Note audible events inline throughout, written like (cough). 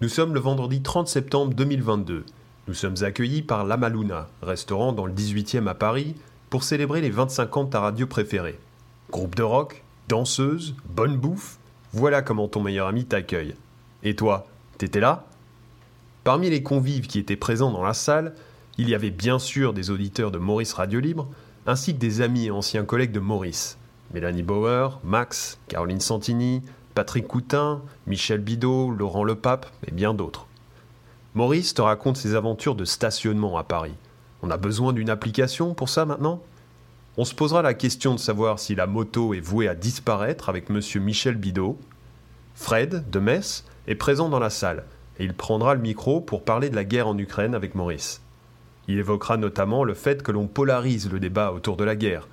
Nous sommes le vendredi 30 septembre 2022. Nous sommes accueillis par Lamaluna, restaurant dans le 18e à Paris, pour célébrer les 25 ans de ta radio préférée. Groupe de rock, danseuse, bonne bouffe, voilà comment ton meilleur ami t'accueille. Et toi, t'étais là? Parmi les convives qui étaient présents dans la salle, il y avait bien sûr des auditeurs de Maurice Radio Libre, ainsi que des amis et anciens collègues de Maurice. Mélanie Bauer, Max, Caroline Santini, Patrick Coutin, Michel Bidot, Laurent Lepape et bien d'autres. Maurice te raconte ses aventures de stationnement à Paris. On a besoin d'une application pour ça maintenant? On se posera la question de savoir si la moto est vouée à disparaître avec monsieur Michel Bidot. Fred, de Metz, est présent dans la salle et il prendra le micro pour parler de la guerre en Ukraine avec Maurice. Il évoquera notamment le fait que l'on polarise le débat autour de la guerre.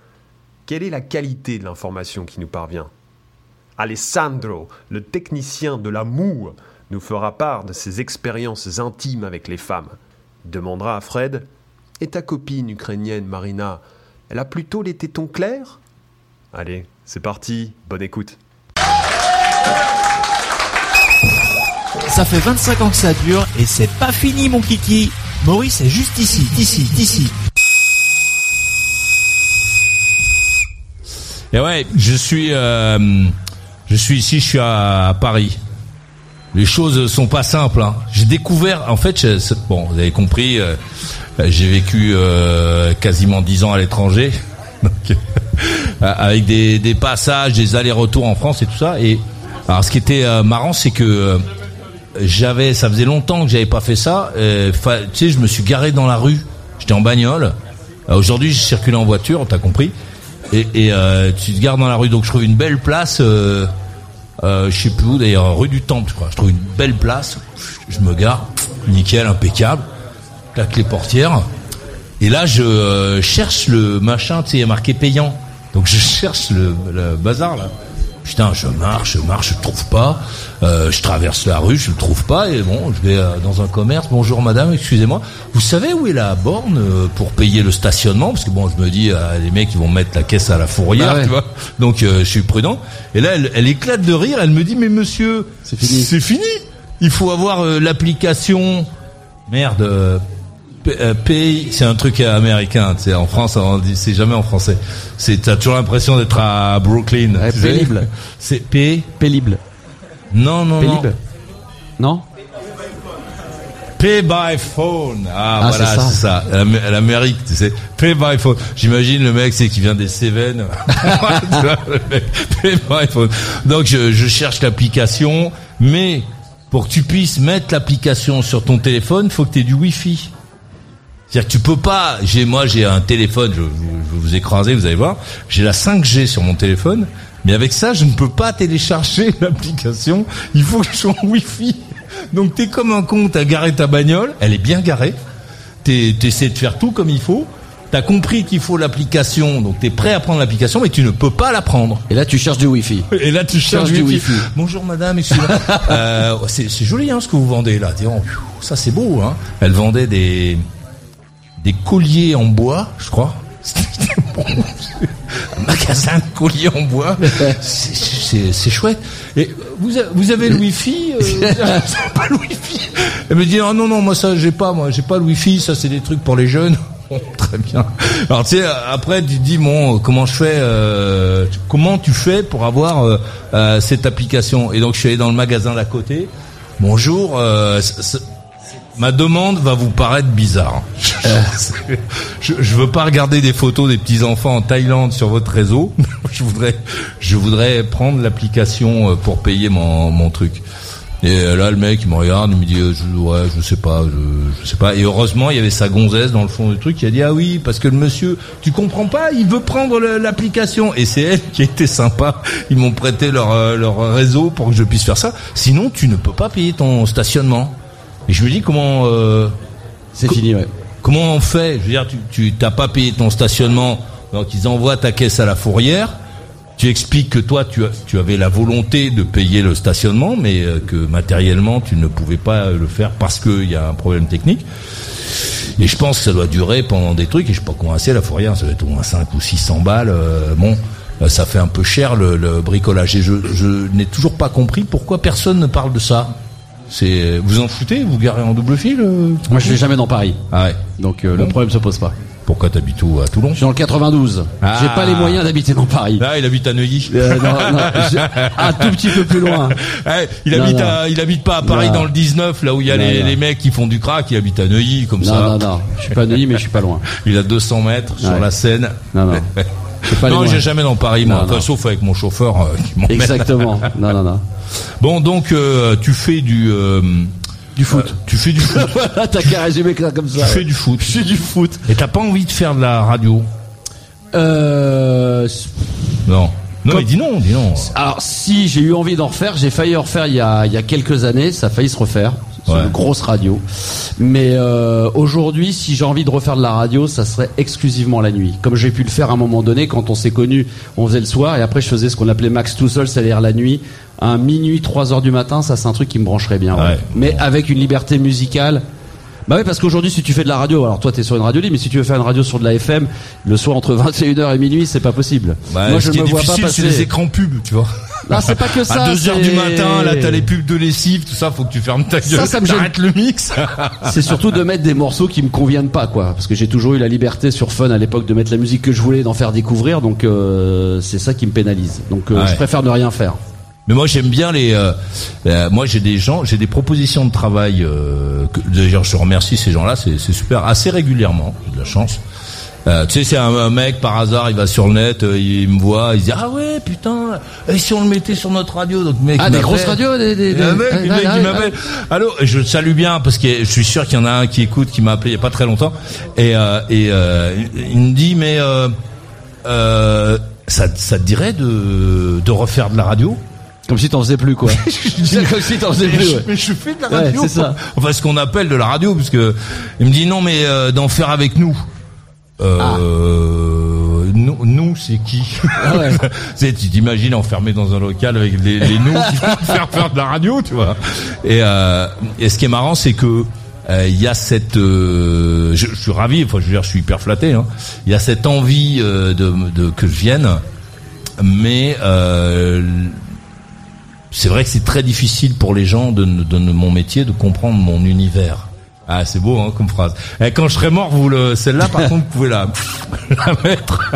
Quelle est la qualité de l'information qui nous parvient? Alessandro, le technicien de l'amour, nous fera part de ses expériences intimes avec les femmes. Demandera à Fred Et ta copine ukrainienne, Marina, elle a plutôt les tétons clairs? Allez, c'est parti, bonne écoute. Ça fait 25 ans que ça dure et c'est pas fini mon kiki. Maurice est juste ici, ici, ici. Et ouais, je suis euh, je suis ici, je suis à, Paris. Les choses sont pas simples. Hein. J'ai découvert, en fait, bon, vous avez compris, euh, j'ai vécu euh, quasiment dix ans à l'étranger, (laughs) avec des, passages, des allers-retours en France et tout ça. Et alors, ce qui était euh, marrant, c'est que j'avais, ça faisait longtemps que j'avais pas fait ça. tu sais, je me suis garé dans la rue. J'étais en bagnole. Aujourd'hui, je circulais en voiture, t'as compris. Et, et euh, tu te gardes dans la rue. Donc je trouve une belle place. Euh, euh, je sais plus où d'ailleurs, rue du Temple, je crois. Je trouve une belle place. Je me gare, nickel, impeccable. Claque les portières. Et là, je euh, cherche le machin, tu sais, marqué payant. Donc je cherche le, le bazar là. Putain, je marche, je marche, je trouve pas. Euh, je traverse la rue, je le trouve pas. Et bon, je vais euh, dans un commerce. Bonjour madame, excusez-moi. Vous savez où est la borne euh, pour payer le stationnement? Parce que bon, je me dis, les mecs ils vont mettre la caisse à la fourrière, bah tu vois. Donc je suis prudent. Et là, elle, elle, éclate de rire. Elle me dit, mais monsieur, c'est fini. Fini. Il faut avoir l'application. Merde euh, pays, c'est un truc américain. C'est en France, on dit, c'est jamais en français. C'est, t'as toujours l'impression d'être à Brooklyn. pénible. (laughs) C'est P? Pénible. Non, non, pénible. non? Pay by phone. Ah, ah voilà, c'est ça. L'Amérique, tu sais. Pay by phone. J'imagine le mec, c'est qui vient des Cévennes. (laughs) Pay by phone. Donc, je, je cherche l'application, mais pour que tu puisses mettre l'application sur ton téléphone, faut que tu aies du Wi-Fi. C'est-à-dire que tu peux pas. J'ai moi j'ai un téléphone. Je, je, vous écraser, vous allez voir. J'ai la 5G sur mon téléphone, mais avec ça je ne peux pas télécharger (laughs) l'application. Il faut que je sois en Wi-Fi. Donc t'es comme un con. T'as garé ta bagnole. Elle est bien garée. T'essaies de faire tout comme il faut. T'as compris qu'il faut l'application, donc t'es prêt à prendre l'application, mais tu ne peux pas la prendre. Et là, tu cherches du Wi-Fi. Et là, tu cherches du Wi-Fi. Bonjour madame, euh, c'est joli hein, ce que vous vendez là. ça c'est beau. Hein. Elle vendait des des colliers en bois, je crois. (laughs) un magasin de colliers en bois. C'est chouette. Et vous, vous avez le wifi euh, (laughs) pas le wifi? Elle me dit ah non non moi ça j'ai pas moi j'ai pas le wifi ça c'est des trucs pour les jeunes. (laughs) très bien. Alors tu sais après tu dis bon comment je fais euh, comment tu fais pour avoir euh, euh, cette application? Et donc je suis allé dans le magasin d'à côté. Bonjour Ma demande va vous paraître bizarre. (laughs) je, je veux pas regarder des photos des petits enfants en Thaïlande sur votre réseau. (laughs) je voudrais, je voudrais prendre l'application euh, pour payer mon, mon truc. Et euh, là, le mec, il me regarde, il me dit, euh, je, ouais, je sais pas, je, je sais pas. Et heureusement, il y avait sa gonzesse dans le fond du truc qui a dit, ah oui, parce que le monsieur, tu comprends pas, il veut prendre l'application. Et c'est elle qui était sympa. Ils m'ont prêté leur, leur réseau pour que je puisse faire ça. Sinon, tu ne peux pas payer ton stationnement. Et je me dis comment euh, C'est Co- fini, ouais. comment on fait? Je veux dire, tu t'as pas payé ton stationnement, donc ils envoient ta caisse à la fourrière. Tu expliques que toi, tu, tu avais la volonté de payer le stationnement, mais euh, que matériellement, tu ne pouvais pas le faire parce qu'il y a un problème technique. Et je pense que ça doit durer pendant des trucs, et je sais pas combien c'est la fourrière, ça doit être au moins 5 ou 600 balles. euh, bon, euh, ça fait un peu cher le, le bricolage. Et je, je n'ai toujours pas compris pourquoi personne ne parle de ça. C'est Vous en foutez Vous garez en double fil euh Moi, je vais jamais dans Paris. Ah ouais. Donc, euh, le problème se pose pas. Pourquoi t'habites où À Toulon Je suis dans le 92. Ah. J'ai pas les moyens d'habiter dans Paris. Là, il habite à Neuilly. Euh, non, non, je- un tout petit peu plus loin. (laughs) Il Non, habite non. à, il habite pas à Paris Non. dans le 19, là où il y a Non, les, non. les mecs qui font du crack, il habite à Neuilly, comme Non, ça. non, non. Je suis pas à Neuilly, mais je suis pas loin. (laughs) Il a 200 mètres sur Ouais. la Seine. Non, non. (laughs) Pas non, j'ai jamais dans Paris, moi. Non, Enfin, non. sauf avec mon chauffeur euh, qui m'emmène. Exactement. (laughs) Non, non, non. Bon, donc euh, tu fais du euh, Du foot. euh, tu fais du foot. (laughs) Voilà, t'as qu'à résumer ça comme tu ça. fais du foot. Je fais du foot. Et t'as pas envie de faire de la radio? Euh, Non. Non, Comme- mais dis non, dis non. alors, si j'ai eu envie d'en refaire, j'ai failli en refaire il y a, il y a quelques années. Ça a failli se refaire. C'est Ouais. une grosse radio. Mais euh, aujourd'hui, si j'ai envie de refaire de la radio, ça serait exclusivement la nuit. Comme j'ai pu le faire à un moment donné, quand on s'est connus, on faisait le soir, et après je faisais ce qu'on appelait max tout seul, c'est-à-dire la nuit. Un minuit, 3 heures du matin, ça c'est un truc qui me brancherait bien. ouais. Ouais. Mais avec une liberté musicale. Bah oui, parce qu'aujourd'hui, si tu fais de la radio, alors toi t'es sur une radio libre, mais si tu veux faire une radio sur de la FM, le soir entre (laughs) 21h et minuit, c'est pas possible. Bah, Moi, ce je qui me vois pas difficile, c'est passer. les écrans pubs, tu vois. Non, c'est pas que ça. à 2 heures du matin, là, t'as les pubs de lessive, tout ça, faut que tu fermes ta gueule. Ça, ça me gêne. Le mix. (laughs) C'est surtout de mettre des morceaux qui me conviennent pas, quoi. Parce que j'ai toujours eu la liberté sur Fun à l'époque de mettre la musique que je voulais, d'en faire découvrir. Donc euh, c'est ça qui me pénalise. Donc euh, Ouais. je préfère ne rien faire. Mais moi j'aime bien les. euh, euh, moi j'ai des gens, j'ai des propositions de travail. Euh, D'ailleurs je remercie ces gens-là, c'est c'est super, assez régulièrement. J'ai de la chance. Euh, tu sais, c'est un, un mec par hasard, il va sur le net, euh, il me voit, il se dit ah ouais putain, et si on le mettait sur notre radio, donc mec Ah, des m'appelle. grosses radios, des, des, des- un mec, ah, mec, ah, il ah, m'appelle. Allô, je le salue bien parce que je suis sûr qu'il y en a un qui écoute, qui m'a appelé il y a pas très longtemps, et euh, et euh, il me dit mais euh, euh, ça ça te dirait de de refaire de la radio? Comme si t'en faisais plus, quoi. (laughs) Comme si t'en faisais mais, plus. je, ouais. mais je fais de la Ouais, radio. c'est ça. Enfin, ce qu'on appelle de la radio, parce que il me dit non, mais euh, d'en faire avec nous. Euh, nous, nous, c'est qui Ah ouais. (laughs) C'est- Tu t'imagines enfermé dans un local avec les, les nous qui vont faire faire de la radio, tu vois. Et, euh, et ce qui est marrant, c'est que euh, il y a cette, euh, je, je suis ravi, enfin je veux dire, je suis hyper flatté. hein. Il y a cette envie euh, de, de que je vienne, mais euh, c'est vrai que c'est très difficile pour les gens de, de, mon métier de comprendre mon univers. Ah, c'est beau hein, comme phrase. Et quand je serai mort, vous le, celle-là, par (laughs) contre, vous pouvez la, (laughs) la mettre.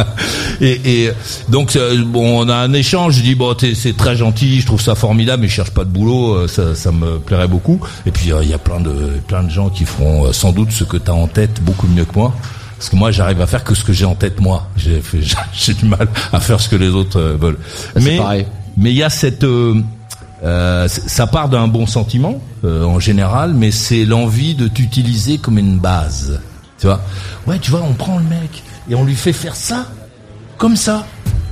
(laughs) et, et donc, euh, bon, on a un échange. Je dis bon, t'es- c'est très gentil, je trouve ça formidable, mais je cherche pas de boulot, euh, ça, ça me plairait beaucoup. Et puis, euh, il y a plein de, plein de gens qui feront sans doute ce que tu as en tête beaucoup mieux que moi. Parce que moi, j'arrive à faire que ce que j'ai en tête moi. J'ai fait- j'ai du mal à faire ce que les autres veulent. c'est mais pareil. mais il y a cette euh, euh, ça part d'un bon sentiment euh, en général, mais c'est l'envie de t'utiliser comme une base. Tu vois Ouais, tu vois, on prend le mec et on lui fait faire ça, comme ça.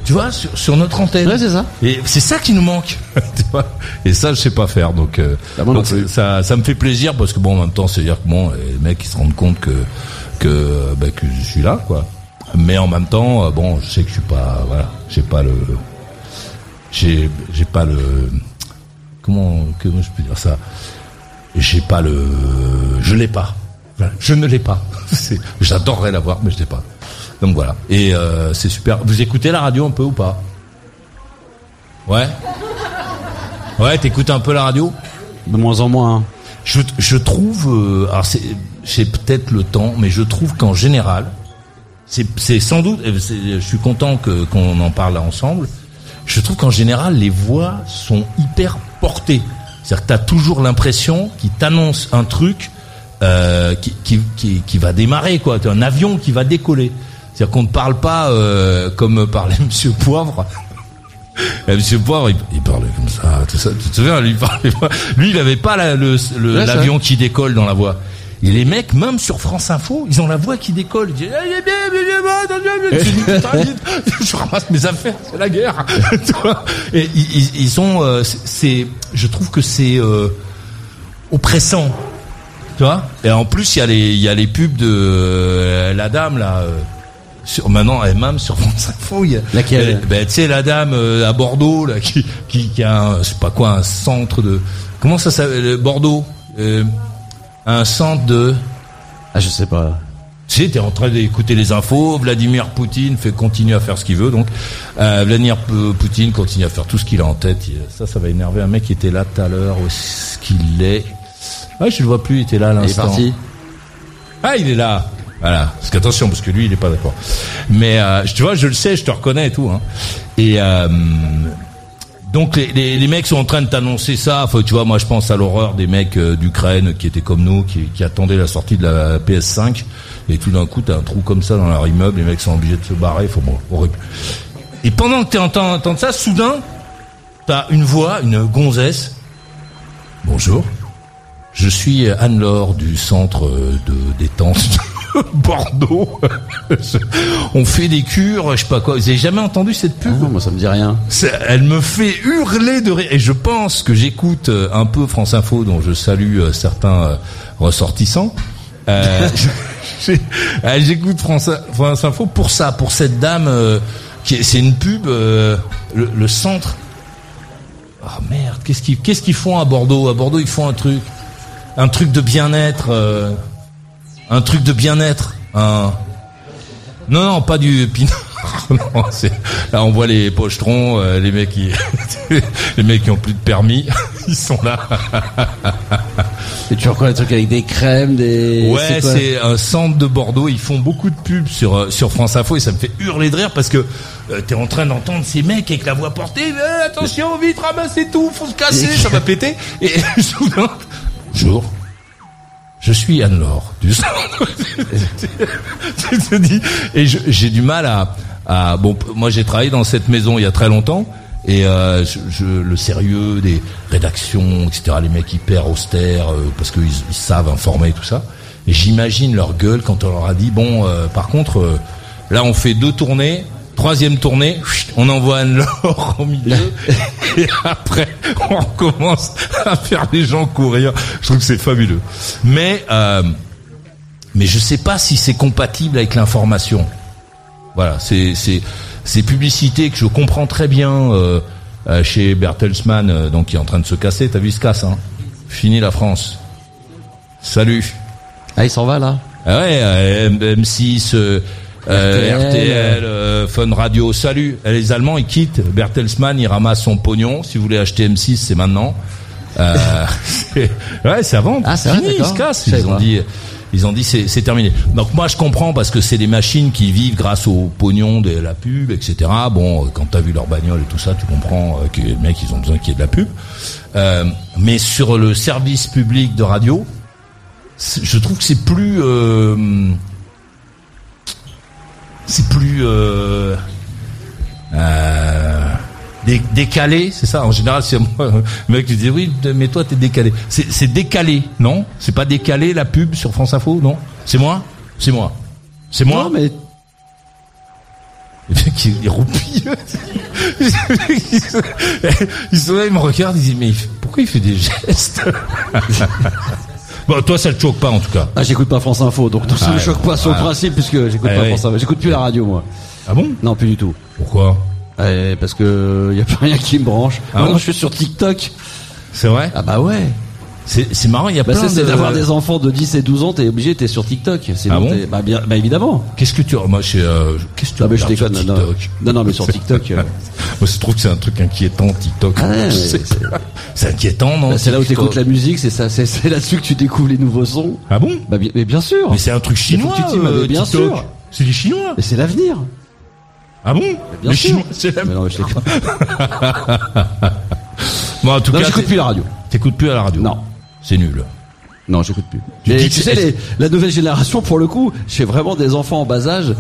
Tu vois, sur, sur notre antenne. Ouais, c'est ça. Et c'est ça qui nous manque. (laughs) tu vois et ça, je sais pas faire. Donc, euh, donc plus. ça, ça me fait plaisir parce que bon, en même temps, c'est dire que bon, les mecs ils se rendent compte que que bah, que je suis là, quoi. Mais en même temps, euh, bon, je sais que je suis pas, voilà, j'ai pas le, j'ai j'ai pas le, comment comment je peux dire ça, j'ai pas le, je l'ai pas. Je ne l'ai pas. (laughs) J'adorerais l'avoir, mais je l'ai pas. Donc voilà. Et euh, c'est super. Vous écoutez la radio un peu ou pas? Ouais? Ouais, t'écoutes un peu la radio? De moins en moins. hein. je, je trouve, euh, alors c'est, j'ai peut-être le temps, mais je trouve qu'en général, c'est, sans doute, je suis content qu'on en parle ensemble. Je trouve qu'en général, les voix sont hyper portées. C'est-à-dire que t'as toujours l'impression qu'ils t'annoncent un truc euh, qui, qui, qui, qui va démarrer, quoi. T'as un avion qui va décoller. C'est-à-dire qu'on ne parle pas euh, comme parlait (laughs) Monsieur Poivre. Et Monsieur Poivre, il, il parlait comme ça, tout ça. Tu te souviens, lui, il parlait pas. Lui, il avait pas la- le- l'avion qui décolle dans la voix. Et les mecs, même sur France Info, ils ont la voix qui décolle. Ils disent, bien. (laughs) Je ramasse mes affaires, c'est la guerre. (laughs) Et ils, ils- ont, euh, c'est- je trouve que c'est, euh, oppressant. Tu vois Et en plus, il y a les, il y a les pubs de euh, la dame là. euh, sur, maintenant, elle même sur France Info. il y a- Laquelle ben, tu sais, la dame euh, à Bordeaux là, qui, qui, qui a, un, je sais pas quoi, un centre de. Comment ça s'appelle euh, Bordeaux Un centre de. Ah, je sais pas. Sais, t'es en train d'écouter les infos. Vladimir Poutine fait continuer à faire ce qu'il veut. Donc, euh, Vladimir Poutine continue à faire tout ce qu'il a en tête. Ça, ça va énerver un mec qui était là tout à l'heure. Où est-ce qu'il est? Ouais, je le vois plus. Il était là à Il est l'instant. parti. Ah, il est là. Voilà. Parce qu'attention, parce que lui, il est pas d'accord. Mais euh, tu vois, je le sais, je te reconnais et tout. Hein. Et euh, donc les, mecs sont en train de t'annoncer ça. Enfin, tu vois, moi, je pense à l'horreur des mecs euh, d'Ukraine qui étaient comme nous, qui, attendaient la sortie de la PS5. Et tout d'un coup, t'as un trou comme ça dans leur immeuble. Les mecs sont obligés de se barrer. Faut bon, horrible. Et pendant que t'es en train d'entendre ça, soudain, t'as une voix, une gonzesse. Bonjour. Je suis Anne-Laure du centre euh, de détente (laughs) Bordeaux. (laughs) On fait des cures, je sais pas quoi. Vous avez jamais entendu cette Ah pub non, moi ça me dit rien. Elle me fait hurler de rire. Et je pense que j'écoute euh, un peu France Info, dont je salue euh, certains euh, ressortissants. Euh, (laughs) J'écoute France, France Info pour ça, pour cette dame euh, qui est- c'est une pub, euh, le, le centre. Ah merde, qu'est-ce qu'ils font à Bordeaux? À Bordeaux, ils font un truc, un truc de bien-être, euh, un truc de bien-être. Un... Non, non, pas du pinard. (laughs) Non, c'est- là, on voit les pochetrons, euh, les mecs qui, (laughs) les mecs qui ont plus de permis, (laughs) ils sont là. Et tu reconnais des trucs avec des crèmes, des. Ouais, c'est un centre de Bordeaux. Ils font beaucoup de pubs sur euh, sur France Info et ça me fait hurler de rire parce que euh, t'es en train d'entendre ces mecs avec la voix portée. Euh, attention, vite, ramassez tout, faut se casser, ça va péter. Et soudain, bonjour. Je suis Anne-Laure du tu (laughs) te dis, et j'ai du mal à, bon, moi j'ai travaillé dans cette maison il y a très longtemps. Et euh, le sérieux des rédactions, etc., les mecs hyper austères, euh, parce qu'ils ils savent informer et tout ça. Et j'imagine leur gueule quand on leur a dit, bon, euh, par contre, là on fait deux tournées, troisième tournée, on envoie Anne-Laure au milieu, et après on recommence à faire les gens courir. Je trouve que c'est fabuleux. Mais, euh, mais je sais pas si c'est compatible avec l'information. Voilà, c'est c'est ces publicités que je comprends très bien euh, euh, chez Bertelsmann, euh, donc qui est en train de se casser. T'as vu, il se casse, hein Fini la France. Salut. Ah, il s'en va là Ah ouais, euh, M- M6, euh, euh, RTL, RTL, euh, Fun Radio, salut. Euh, Les Allemands, ils quittent. Bertelsmann, il ramasse son pognon. Si vous voulez acheter M6, c'est maintenant. Euh, (laughs) ouais, c'est vendre. Ah, c'est vrai, Fini, ils se cassent. Ils ont dit, ils ont dit c'est terminé. Donc moi, je comprends parce que c'est des machines qui vivent grâce au pognon de la pub, etc. Bon, euh, quand t'as vu leur bagnole et tout ça, tu comprends euh, que les mecs, ils ont besoin qu'il y ait de la pub. Euh, mais sur le service public de radio, je trouve que c'est plus euh, c'est plus euh, euh, dé- décalé c'est ça. En général c'est moi le mec qui dit oui mais toi t'es décalé. C'est décalé non? C'est pas décalé la pub sur France Info non? C'est moi? C'est moi. C'est moi? Non, mais. le mec, il, il ils (laughs) me regardent, ils disent, mais il pourquoi il fait des gestes? (laughs) Bon, toi, ça te choque pas, en tout cas. Ah, j'écoute pas France Info, donc ça Ah, me choque pas sur le principe, puisque j'écoute Ah, pas. France Info. J'écoute plus la radio, moi. Ah bon? Non, plus du tout. Pourquoi? Eh, parce que y a plus rien qui me branche. Ah Maintenant, bon? je suis sur TikTok. C'est vrai? Ah bah ouais. C'est marrant, il y a Bah plein de... d'avoir des enfants de 10 et 12 ans, t'es obligé, t'es sur TikTok. Ah bon bah, bien, bah évidemment. Qu'est-ce que tu... Moi, je euh, Qu'est-ce que tu Ah, mais je regardes sur déconne. Non, non, TikTok non, non, mais sur TikTok, euh, (laughs) Moi, je trouve que c'est un truc inquiétant, TikTok. Ah ouais, (laughs) c'est- inquiétant, non bah, c'est là où TikTok t'écoutes la musique, c'est ça, c'est, là-dessus que tu découvres les nouveaux sons. Ah bon? Bah bien, mais bien sûr. Mais c'est un truc chinois, euh, bien TikTok. sûr. C'est des Chinois. Mais c'est l'avenir. Ah bon? Bien Les. Chinois, c'est la Mais non, mais je déconne. (laughs) Bon, en tout cas, j'écoute plus la radio. T'écoutes plus à la radio Non. C'est nul. Non, j'écoute plus. Tu Mais dis tu sais, les- la nouvelle génération, pour le coup, j'ai vraiment des enfants en bas âge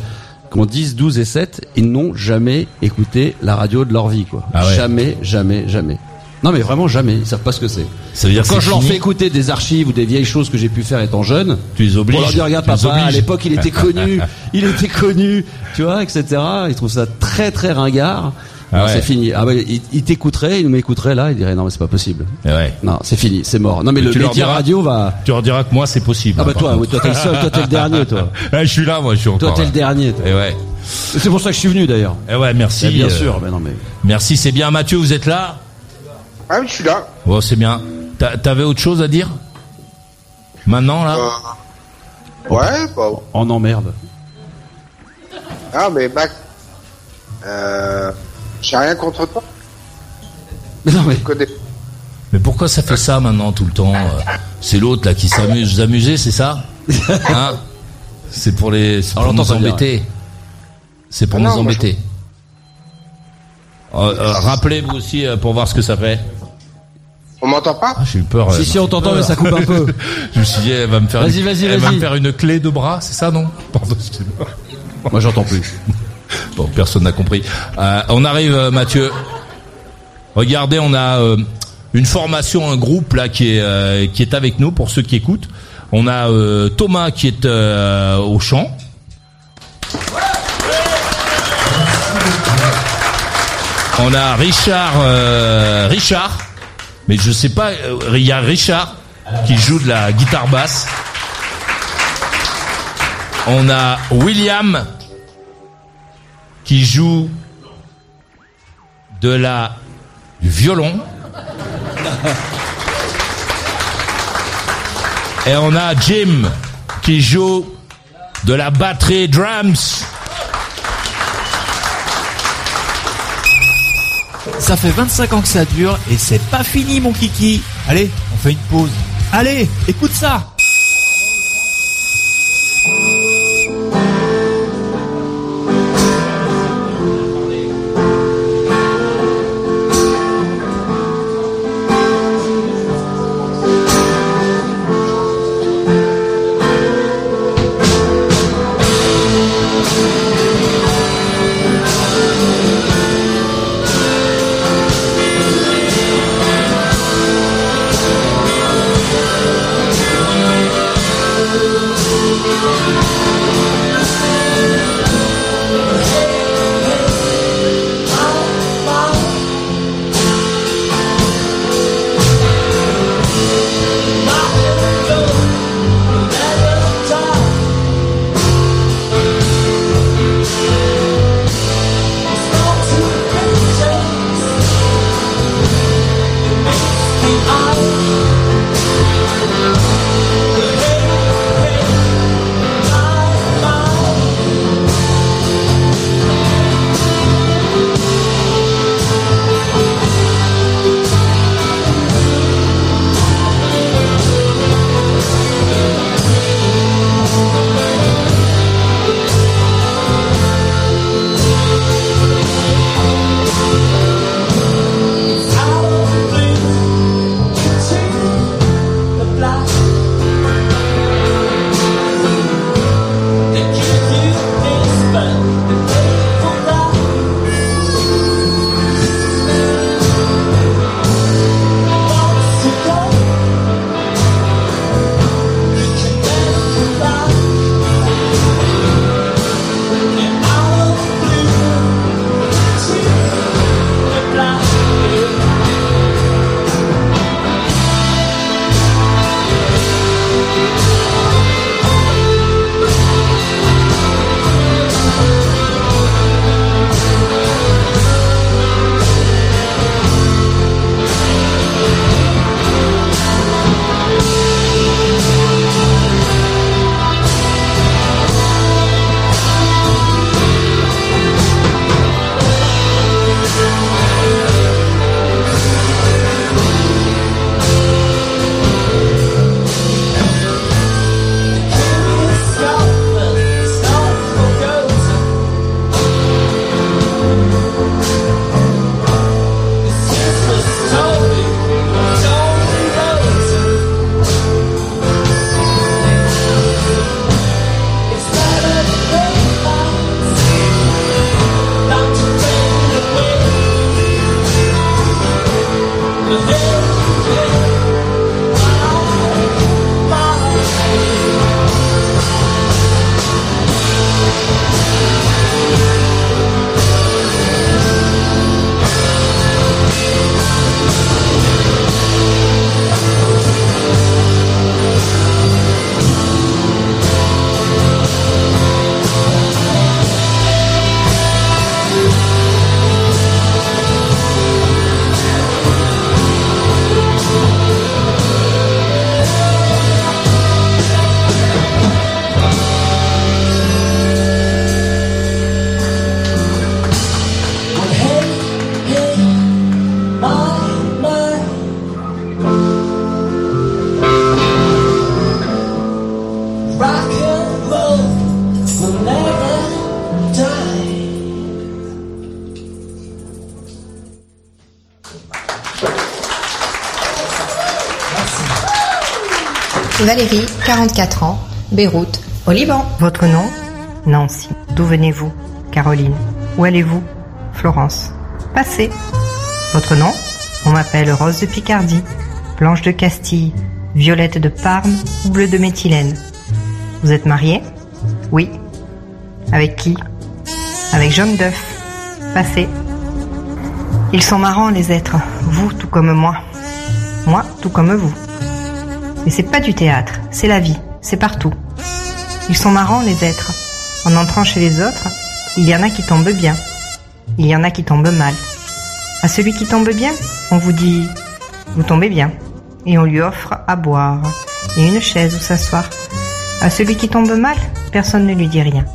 qui ont 10, 12 et 7, ils n'ont jamais écouté la radio de leur vie, quoi. Ah ouais. Jamais, jamais, jamais. Non, mais vraiment jamais. Ils savent pas ce que c'est. Ça veut dire Quand je leur fini fais écouter des archives ou des vieilles choses que j'ai pu faire étant jeune, Tu les obliges. pour leur dire, regarde, papa, à l'époque, il était connu, (laughs) il était connu, tu vois, etc. Ils trouvent ça très, très ringard. Ah ouais. C'est fini. Ah ouais, il, il t'écouterait, il m'écouterait là, il dirait non mais c'est pas possible. Eh ouais. Non, c'est fini, c'est mort. Non mais, Mais le tu leur média diras- radio va. Tu leur diras que moi c'est possible. Ah bah hein, toi, oui, toi t'es le seul, toi t'es le dernier, toi. (laughs) Je suis là, moi, je suis Toi encore. t'es là. le dernier. toi. Eh ouais. C'est pour ça que je suis venu d'ailleurs. Eh ouais, merci. Eh bien euh, sûr, mais non mais. Merci, c'est bien. Mathieu, vous êtes là? Ah oui, je suis là. Bon, c'est bien. T'a- T'avais autre chose à dire? Maintenant, là? Euh, ouais, bah, Oh non merde. ah, mais Max, euh, j'ai rien contre toi. Mais non mais. Mais pourquoi ça fait ça maintenant tout le temps euh C'est l'autre là qui s'amuse. Vous amusez, c'est ça (laughs) Hein C'est pour les, c'est On pour nous embêter. C'est pour Ah nous non, embêter. Euh, euh, Rappelez-vous aussi euh, pour voir ce que ça fait. On m'entend pas Ah, j'ai eu peur. Si si on t'entend mais ça coupe un peu. (laughs) Je me suis dit, elle va me faire. Vas-y, une- vas-y, Elle va vas-y. me faire une clé de bras, c'est ça, non Pardon, excusez-moi. Moi j'entends plus. (laughs) Bon, personne n'a compris. Euh, on arrive, euh, Mathieu. Regardez, on a euh, une formation, un groupe là qui est qui est avec nous pour ceux qui écoutent. On a Thomas qui est au chant. On a Richard, Richard, mais je sais pas, il y a Richard qui joue de la guitare basse. On a William qui joue de la du violon. Et on a Jim qui joue de la batterie drums. Ça fait 25 ans que ça dure et c'est pas fini mon kiki. Allez, on fait une pause. Allez, écoute ça. Valérie, 44 ans, Beyrouth, au Liban. Votre nom? Nancy. D'où venez-vous? Caroline. Où allez-vous? Florence. Passez. Votre nom? On m'appelle Rose de Picardie, Blanche de Castille, Violette de Parme ou Bleu de Méthylène. Vous êtes mariée Oui. Avec qui? Avec Jeanne d'œuf. Passez. Ils sont marrants les êtres, vous tout comme moi. Moi tout comme vous. Mais c'est pas du théâtre, c'est la vie, c'est partout. Ils sont marrants les êtres. En entrant chez les autres, il y en a qui tombent bien. Il y en a qui tombent mal. À celui qui tombe bien, on vous dit vous tombez bien et on lui offre à boire et une chaise où s'asseoir. À celui qui tombe mal, personne ne lui dit rien.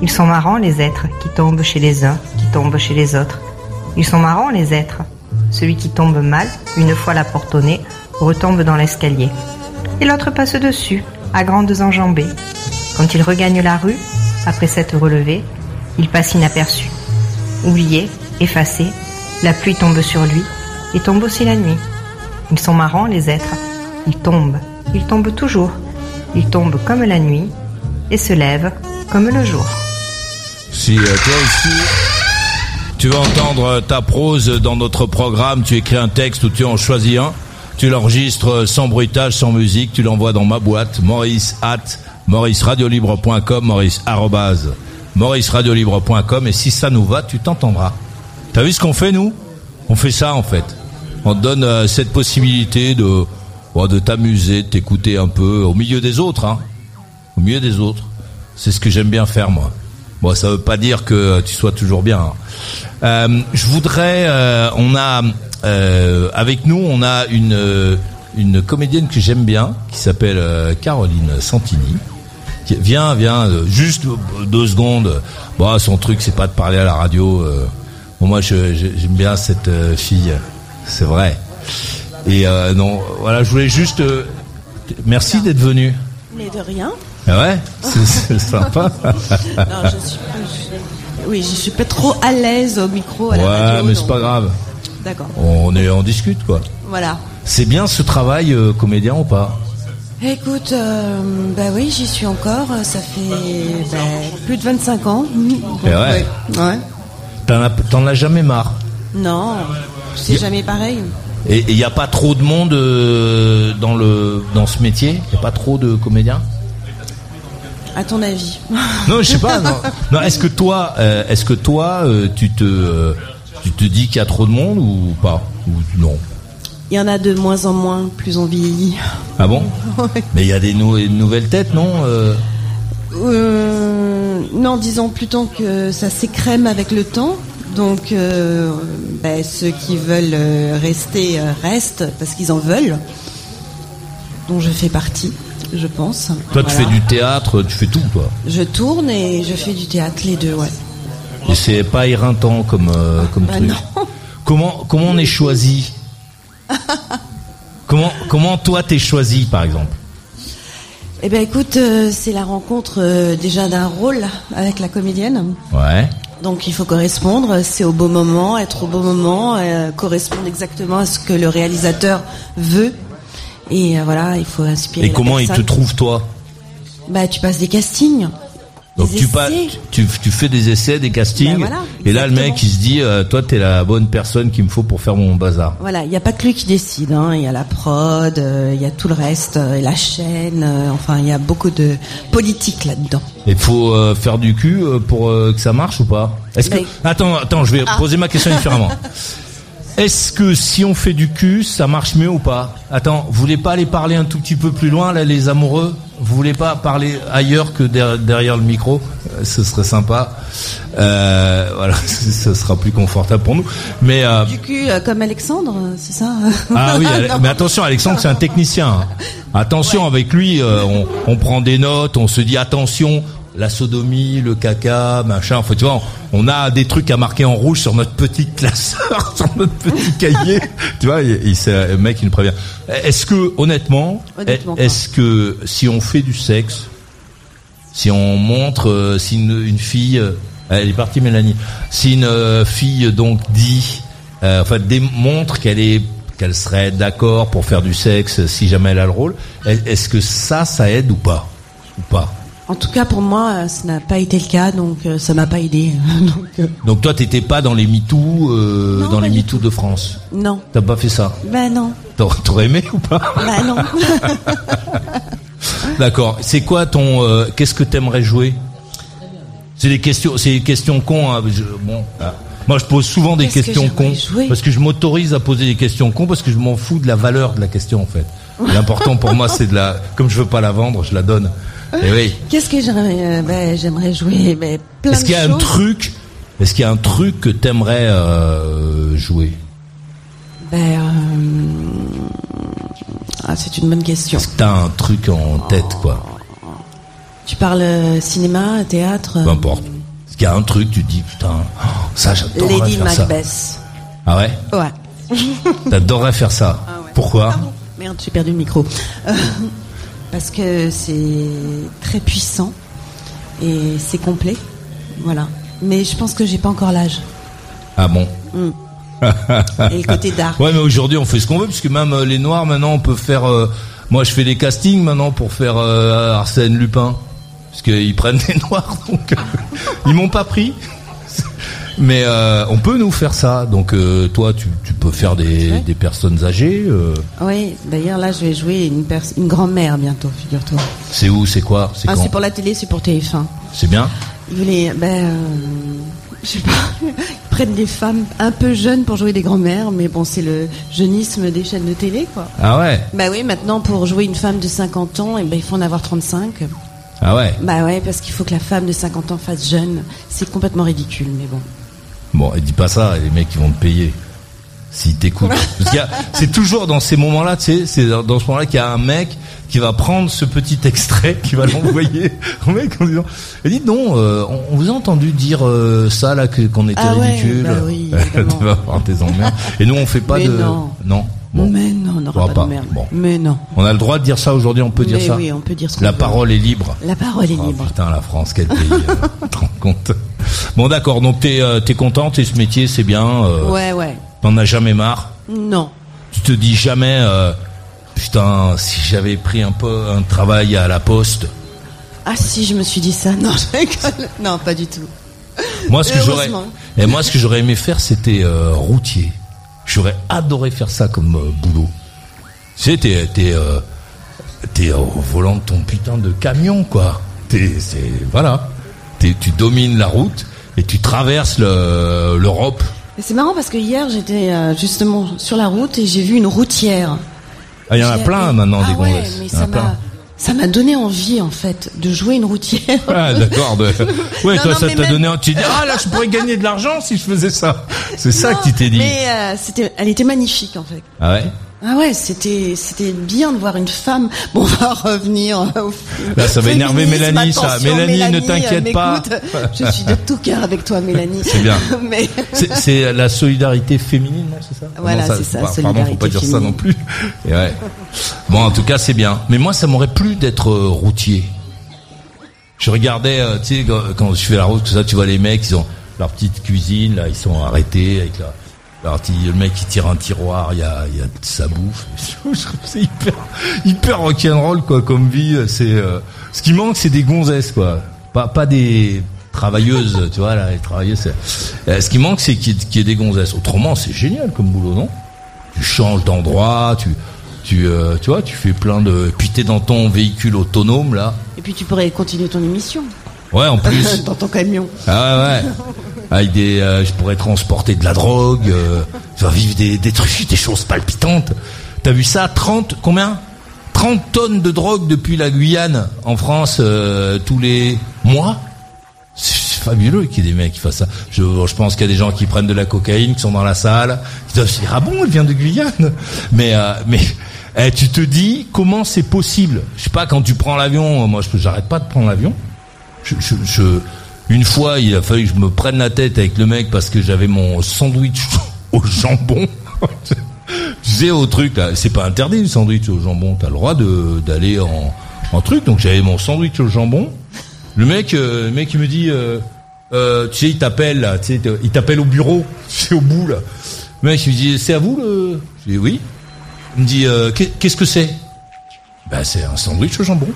Ils sont marrants les êtres qui tombent chez les uns, qui tombent chez les autres. Ils sont marrants les êtres. Celui qui tombe mal, une fois la porte au nez, retombe dans l'escalier. Et l'autre passe dessus, à grandes enjambées. Quand il regagne la rue, après s'être relevé, il passe inaperçu. Oublié, effacé, la pluie tombe sur lui, et tombe aussi la nuit. Ils sont marrants, les êtres. Ils tombent, ils tombent toujours. Ils tombent comme la nuit, et se lèvent comme le jour. Si euh, toi aussi tu veux entendre ta prose dans notre programme, tu écris un texte ou tu en choisis un, tu l'enregistres sans bruitage, sans musique, tu l'envoies dans ma boîte, maurice at mauriceradiolibre.com, maurice arrobase, mauriceradiolibre.com, et si ça nous va, tu t'entendras. T'as vu ce qu'on fait, nous? On fait ça, en fait. On donne euh, cette possibilité de, oh, de t'amuser, de t'écouter un peu, au milieu des autres, hein. Au milieu des autres. C'est ce que j'aime bien faire, moi. Bon, ça veut pas dire que tu sois toujours bien. hein. Euh, je voudrais, euh, on a euh, avec nous, on a une euh, une comédienne que j'aime bien, qui s'appelle euh, Caroline Santini. Viens, viens, euh, juste deux secondes. Bon, son truc, c'est pas de parler à la radio. Bon, moi, j'aime bien cette fille, c'est vrai. Et non, voilà, je voulais juste. merci d'être venu. Mais de rien. Ah ouais, c'est sympa. Non, je suis pas, je- oui, je suis pas trop à l'aise au micro. À la Ouais, radio, mais c'est pas grave. D'accord. On est, on discute quoi. Voilà. C'est bien ce travail euh, comédien ou pas? Écoute, euh, bah oui, j'y suis encore. Ça fait bah, plus de 25 ans. Eh ouais. ouais. Ouais. T'en as, t'en as jamais marre? Non, c'est jamais pareil. Et il n'y a pas trop de monde euh, dans le dans ce métier? Il y a pas trop de comédiens? À ton avis (laughs) Non, je sais pas. Non, Non, est-ce que toi, euh, est-ce que toi, euh, tu te euh, tu te dis qu'il y a trop de monde ou pas? Ou non? Il y en a de moins en moins, plus on vieillit. Ah bon? (laughs) Ouais. Mais il y a des nou- nouvelles têtes, non non, disons plutôt que ça s'écrème avec le temps. Donc, euh, ben, ceux qui veulent euh, rester euh, restent parce qu'ils en veulent. Dont je fais partie, je pense. Toi, tu fais du théâtre, tu fais tout, toi. Je tourne et je fais du théâtre, les deux, ouais. Et c'est pas éreintant comme euh, comme Bah truc. non. (laughs) Comment comment on est choisi? (laughs) Comment comment toi t'es choisi par exemple? Eh ben, écoute, euh, c'est la rencontre euh, déjà d'un rôle avec la comédienne. Ouais. Donc il faut correspondre, c'est au beau moment, être au beau moment, euh, correspondre exactement à ce que le réalisateur veut. Et euh, voilà, il faut inspirer. Et comment il te personne. trouve toi? Bah tu passes des castings. Donc des tu, pas, tu, tu fais des essais, des castings, Ben voilà, et là le mec il se dit, euh, toi t'es la bonne personne qu'il me faut pour faire mon bazar. Voilà, il n'y a pas que lui qui décide. hein. Il y a la prod, euh, il y a tout le reste, euh, la chaîne. euh, enfin, il y a beaucoup de politique là-dedans. Il faut euh, faire du cul euh, pour euh, que ça marche ou pas? Est-ce que Mais- attends attends je vais poser ma question (laughs) différemment. Est-ce que si on fait du cul ça marche mieux ou pas Attends, vous voulez pas aller parler un tout petit peu plus loin là les amoureux Vous voulez pas parler ailleurs que der- derrière le micro Euh, Ce serait sympa. Euh, (laughs) voilà, ce sera plus confortable pour nous. Mais euh, Du cul, euh, comme Alexandre, euh, c'est ça Ah oui, (laughs) Non. mais attention, Alexandre, c'est un technicien. (laughs) Attention, avec lui, on, on prend des notes, on se dit attention, la sodomie, le caca, machin. Enfin, tu vois, on a des trucs à marquer en rouge sur notre petit classeur, (laughs) sur notre petit cahier. (laughs) tu vois, il, il- le mec, il nous prévient. Est-ce que, honnêtement, est-ce que si on fait du sexe, si on montre, euh, si une, une fille, euh, elle est partie Mélanie, si une euh, fille donc dit, euh, enfin démontre qu'elle est qu'elle serait d'accord pour faire du sexe si jamais elle a le rôle. Est- Est-ce que ça, ça aide ou pas? Ou pas? En tout cas, pour moi, euh, ça n'a pas été le cas, donc euh, ça m'a pas aidé. (laughs) donc, euh, Donc toi, t'étais pas dans les MeToo, euh, Non, dans les MeToo de France. non, T'as pas fait ça ben non, T'aurais aimé ou pas ben non. (laughs) (laughs) D'accord. C'est quoi ton euh, Qu'est-ce que t'aimerais jouer C'est des questions, c'est des questions cons. hein, je- bon, ah. moi je pose souvent des que questions j'aimerais cons jouer parce que je m'autorise à poser des questions cons parce que je m'en fous de la valeur de la question en fait. L'important pour moi c'est de la, comme je veux pas la vendre, je la donne. Et oui. Qu'est-ce que j'aimerais euh, ben, J'aimerais jouer ben, plein Est-ce qu'il y a un choses. truc Est-ce qu'il y a un truc que t'aimerais euh, jouer? Ben, euh, ah, c'est une bonne question. Est-ce que t'as un truc en tête quoi? Tu parles euh, cinéma, théâtre Peu importe. Est-ce qu'il y a un truc tu te dis putain oh, ça j'adorerais Lady faire ça. Macbeth. Ah ouais? Ouais. T'adorerais faire ça. Pourquoi? Merde, j'ai perdu le micro. Parce que c'est très puissant et c'est complet. Voilà. Mais je pense que j'ai pas encore l'âge. Ah bon (laughs) Et le côté dark. Ouais, mais aujourd'hui on fait ce qu'on veut puisque même euh, les noirs maintenant on peut faire. euh, moi je fais des castings maintenant pour faire euh, Arsène Lupin parce qu'ils (laughs) prennent des noirs donc ils m'ont pas pris. Mais euh, on peut nous faire ça. Donc euh, toi tu, tu peux faire des, des personnes âgées. euh, Oui, d'ailleurs là je vais jouer une, grand-mère bientôt, figure-toi. c'est où C'est quoi C'est Ah, pour la télé, c'est pour TF1. C'est bien. Ils voulaient, ben, je sais pas, (laughs) ils prennent des femmes un peu jeunes pour jouer des grand-mères, mais bon, c'est le jeunisme des chaînes de télé, quoi. Ah ouais. Bah oui, maintenant pour jouer une femme de 50 ans, et ben il faut en avoir 35. Ah ouais. Bah ouais, parce qu'il faut que la femme de 50 ans fasse jeune. C'est complètement ridicule, mais bon. Bon, et dis pas ça, les mecs ils vont te payer. S'ils t'écoutent. (laughs) Parce qu'il y a- c'est toujours dans ces moments-là, tu sais, c'est dans ce moment-là qu'il y a un mec qui va prendre ce petit extrait, qui va l'envoyer (laughs) au mec en disant, et dites donc, euh, on, on vous a entendu dire euh, ça là, que- qu'on était Ah ouais, ridicule. bah oui, (laughs) tu vas avoir tes emmerdes. Et nous on fait pas Mais de. non. Non. Bon. Mais non, on n'aura pas, pas. de merde. Bon. Mais non. On a le droit de dire ça aujourd'hui, on peut dire Mais ça. oui, on peut dire La parole est libre. La parole est Oh, libre. putain, la France, quel pays. euh, (laughs) tu te rends compte Bon, d'accord. Donc t'es euh, t'es contente et ce métier, c'est bien. euh, Ouais, ouais. T'en as jamais marre. Non. Tu te dis jamais, euh, putain, si j'avais pris un peu un travail à la poste. Ah si, je me suis dit ça. (laughs) Non, je rigole. Non, pas du tout. Moi, ce que j'aurais, Heureusement. et moi, ce que j'aurais aimé faire, c'était routier. J'aurais adoré faire ça comme euh, boulot. Tu sais, t'es, t'es, euh, t'es au volant de ton putain de camion, quoi. T'es, c'est, voilà. T'es, tu domines la route et tu traverses le, l'Europe. Et C'est marrant parce que hier j'étais euh, justement sur la route et j'ai vu une routière. Ah, il y en a plein maintenant ah des ouais, gonzesses. mais ça m'a ça m'a donné envie en fait de jouer une routière. Ah, d'accord. De... (laughs) Ouais, Non, toi, non, ça t'a même- donné. Tu dis, ah là, je pourrais gagner de l'argent si je faisais ça. C'est ça que tu t'es dit. Mais euh, c'était, elle était magnifique en fait. Ah ouais? Ah ouais, c'était c'était bien de voir une femme. Bon, on va revenir au Là, ça va énerver Mélanie, ça. attention, Mélanie, ne t'inquiète euh, pas. Je suis de tout cœur avec toi, Mélanie. C'est bien. (laughs) Mais C'est, la solidarité féminine, non, c'est ça? Voilà, c'est ça, bah, Pardon, faut solidarité pas dire ça non plus. (laughs) Et ouais. Bon, en tout cas, c'est bien. Mais moi, ça m'aurait plu d'être euh, routier. Je regardais, euh, tu sais, quand, quand je fais la route, tout ça, tu vois les mecs, ils ont leur petite cuisine, là, ils sont arrêtés avec la, petit- le mec qui tire un tiroir, il y a, il y a de sa bouffe. (laughs) C'est hyper, hyper rock'n'roll, quoi, comme vie. C'est, euh, ce qui manque, c'est des gonzesses, quoi. Pas, pas des travailleuses, tu vois, là, les travailleuses. Euh, ce qui manque, c'est qu'il y, ait- qu'il y ait des gonzesses. Autrement, c'est génial comme boulot, non? Tu changes d'endroit, tu, tu, euh, tu vois, tu fais plein de, puis t'es dans ton véhicule autonome, là. et puis tu pourrais continuer ton émission Ouais, en (laughs) plus. dans ton camion. Ah ouais, ouais. (laughs) Avec des, euh, je pourrais transporter de la drogue, euh, vas vivre des, trucs, des choses palpitantes. T'as vu ça 30, combien? 30 tonnes de drogue depuis la Guyane en France euh, tous les mois? C'est fabuleux qu'il y ait des mecs qui fassent ça. Je, pense qu'il y a des gens qui prennent de la cocaïne, qui sont dans la salle, qui doivent se dire ah bon, elle vient de Guyane? Mais euh, eh, tu te dis comment c'est possible? Je sais pas quand tu prends l'avion, moi je j'arrête pas de prendre l'avion. Une fois, il a fallu que je me prenne la tête avec le mec parce que j'avais mon sandwich (laughs) au jambon. (laughs) sais, au truc, là, c'est pas interdit le sandwich au jambon. T'as le droit d'aller en, en truc. Donc j'avais mon sandwich au jambon. Le mec, euh, le mec, il me dit, euh, euh, tu sais, il t'appelle, tu sais, il t'appelle au bureau, (laughs) sais, au bout là. Le mec, il me dit, c'est à vous le Je dis oui. Il me dit, euh, qu'est- qu'est-ce que c'est? Ben, c'est un sandwich au jambon.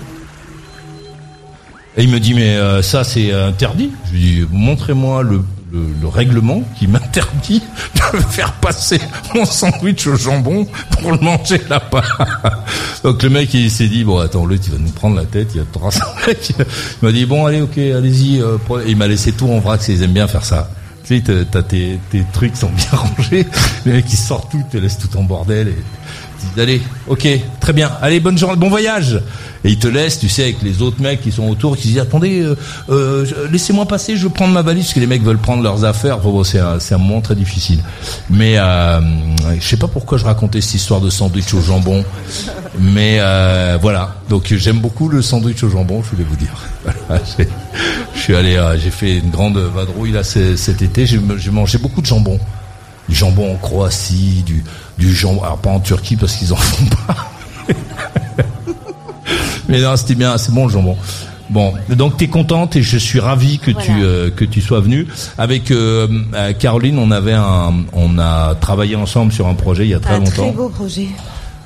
Et il me dit, mais euh, ça, c'est interdit. Je lui dis, montrez-moi le, le, le règlement qui m'interdit (laughs) de faire passer mon sandwich au jambon pour le manger là-bas. (laughs) Donc le mec, il s'est dit, bon, attends, l'autre, il va nous prendre la tête, il va te raser un mec. Il m'a dit, bon, allez, ok, allez-y. euh, il m'a laissé tout en vrac, ils aiment bien faire ça. Tu sais, t'as- tes, tes trucs sont bien (laughs) rangés. Les mecs, ils sortent tout, te laissent tout en bordel. Allez, ok, très bien. Allez, bonne journée, bon voyage. Et ils te laissent, tu sais, avec les autres mecs qui sont autour, qui disent, attendez, euh, euh, laissez-moi passer, je veux prendre ma valise, parce que les mecs veulent prendre leurs affaires. C'est un, moment très difficile. Mais euh, je sais pas pourquoi je racontais cette histoire de sandwich au jambon. Mais voilà, donc j'aime beaucoup le sandwich au jambon, je voulais vous dire. (laughs) Je suis allé, j'ai fait une grande vadrouille cet été. J'ai mangé beaucoup de jambon, du jambon en Croatie, du du jambon, alors pas en Turquie parce qu'ils en font pas. (laughs) Mais non, c'était bien, c'est bon le jambon. Bon, donc t'es contente et je suis ravi que tu euh, que tu sois venue. Avec euh, euh, Caroline, on avait un, on a travaillé ensemble sur un projet il y a très Un longtemps très beau projet.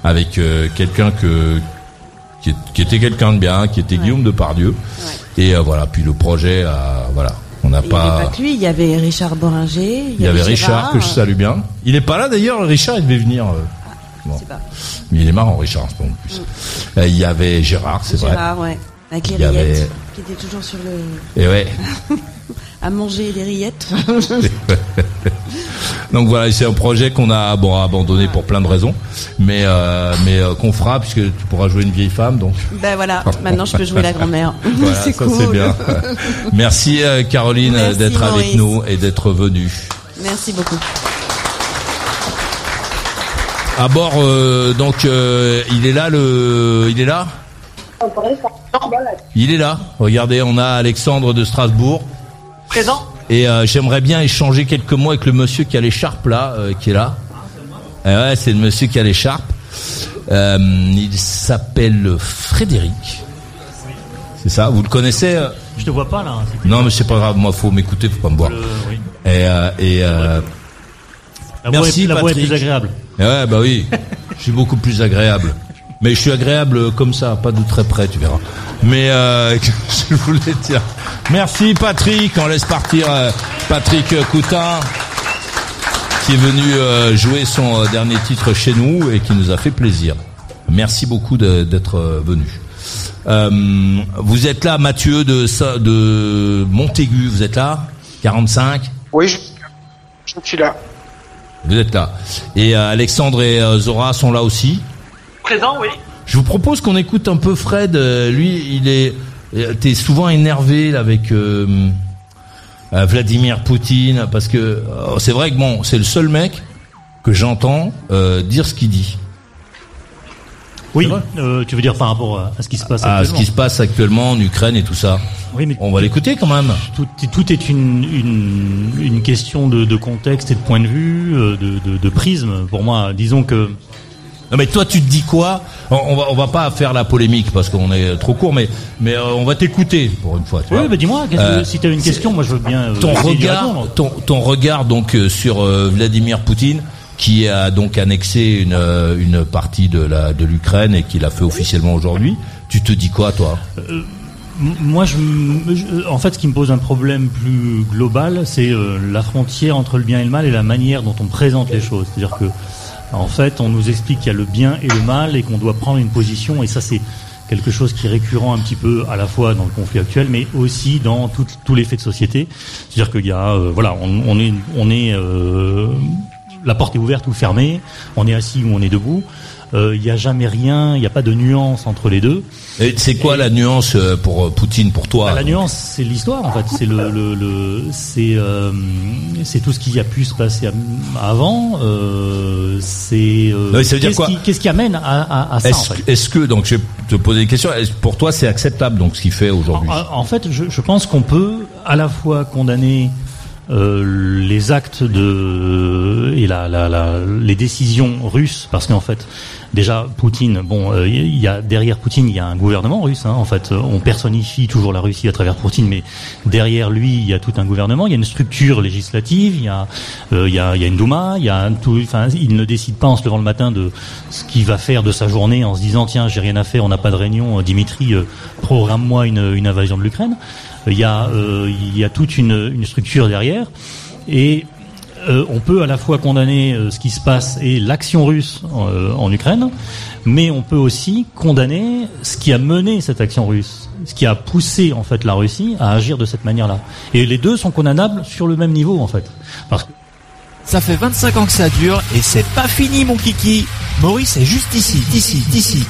avec euh, quelqu'un que qui, est- qui était quelqu'un de bien, qui était Guillaume de Pardieu. Et euh, voilà, puis le projet, a, voilà, on n'a Il n'y avait pas. pas que lui, il y avait Richard Boringer, Il y avait Richard Gérard, que je salue bien. Il est pas là d'ailleurs. Richard, il devait venir. euh, bon. pas. Mais il est marrant, Richard, en plus. Euh, il y avait Gérard, c'est vrai. Gérard, ouais. Avec les Il y avait- rillettes, qui était toujours sur le... Et ouais. (laughs) à manger les rillettes. (laughs) (laughs) Donc voilà, c'est un projet qu'on a bon abandonné pour plein de raisons, mais euh, mais euh, qu'on fera puisque tu pourras jouer une vieille femme. Donc ben voilà, maintenant je peux jouer la grand-mère. (laughs) voilà, c'est ça cool. c'est bien. Merci euh, Caroline d'être avec nous et d'être venue. Merci beaucoup. À bord, euh, donc euh, il est là le, il est là? Il est là. Regardez, on a Alexandre de Strasbourg. Présent Et euh, j'aimerais bien échanger quelques mots avec le monsieur qui a l'écharpe là, euh, qui est là. Eh ouais, c'est le monsieur qui a l'écharpe. Euh, il s'appelle Frédéric. C'est ça, vous le connaissez Je te vois pas là. c'est- Non, mais c'est pas grave. Moi, faut m'écouter, faut pas me voir. Le- oui. Et, et La voix, Merci, est, la voix est plus agréable. et ouais, bah oui, je suis beaucoup plus agréable. Mais je suis agréable comme ça, pas de très près, tu verras. Mais euh, (laughs) je voulais dire, merci Patrick. On laisse partir euh, Patrick Coutin, qui est venu euh, jouer son euh, dernier titre chez nous et qui nous a fait plaisir. Merci beaucoup d'être venu. Euh, vous êtes là, Mathieu de, de Montaigu. Vous êtes là? 45 Oui, je, je suis là. Vous êtes là. Et euh, Alexandre et euh, Zora sont là aussi. Présent, oui. Je vous propose qu'on écoute un peu Fred. Euh, lui, il est, euh, t'es souvent énervé là, avec euh, euh, Vladimir Poutine parce que euh, c'est vrai que bon, c'est le seul mec que j'entends euh, dire ce qu'il dit. Oui, euh, tu veux dire par rapport à, ce qui se passe À ce actuellement qui se passe actuellement en Ukraine et tout ça. Oui, mais On va l'écouter quand même. tout, tout est une, une, une question de, de contexte et de point de vue, de, de, de prisme. Pour moi, disons que Non mais toi tu te dis quoi on, va on va pas faire la polémique parce qu'on est trop court mais mais euh, on va t'écouter pour une fois. tu Oui, vois. bah dis-moi, Euh, si tu as une question, moi je veux bien. euh, ton regard, ton, ton regard donc euh, sur euh, Vladimir Poutine, qui a donc annexé une, une partie de la de l'Ukraine et qui l'a fait officiellement aujourd'hui. Tu te dis quoi, toi? Moi, je, je- en fait, ce qui me pose un problème plus global, c'est euh, la frontière entre le bien et le mal et la manière dont on présente les choses. C'est-à-dire que, en fait, on nous explique qu'il y a le bien et le mal et qu'on doit prendre une position. Et ça, c'est quelque chose qui est récurrent un petit peu à la fois dans le conflit actuel, mais aussi dans tout- tous les faits de société. C'est-à-dire qu'il y a, euh, voilà, on, on est, on est, euh, la porte est ouverte ou fermée, on est assis ou on est debout. Euh, Il n'y a jamais rien, il n'y a pas de nuance entre les deux. Et C'est quoi la nuance euh, pour euh, Poutine, pour toi Bah, la nuance, c'est l'histoire en fait. C'est le, le, le- c'est euh, c'est tout ce qui a pu se passer avant. Euh, c'est euh, qu'est-ce qui, amène à, à, à ça en Est-ce fait que donc je vais te poser une question Pour toi, c'est acceptable donc ce qu'il fait aujourd'hui en, en fait, je, je pense qu'on peut à la fois condamner euh, les actes de et la, la, la- les décisions russes, parce qu'en fait, déjà Poutine. Bon, euh, il y a derrière Poutine, il y a un gouvernement russe. Hein, en fait, on personnifie toujours la Russie à travers Poutine, mais derrière lui, il y a tout un gouvernement. Il y a une structure législative. Il y a, euh, il y a, y a une Douma. Il y a tout. Enfin, il ne décide pas en se levant le matin de ce qu'il va faire de sa journée en se disant tiens, j'ai rien à faire, on n'a pas de réunion. Dimitri, programme-moi une, une invasion de l'Ukraine. Il y a, il y a toute une, une structure derrière. Et euh, on peut à la fois condamner euh, ce qui se passe et l'action russe euh, en Ukraine, mais on peut aussi condamner ce qui a mené cette action russe, ce qui a poussé en fait la Russie à agir de cette manière-là. Et les deux sont condamnables sur le même niveau en fait. Ça fait 25 ans que ça dure et c'est pas fini mon kiki. Maurice est juste ici, ici, ici.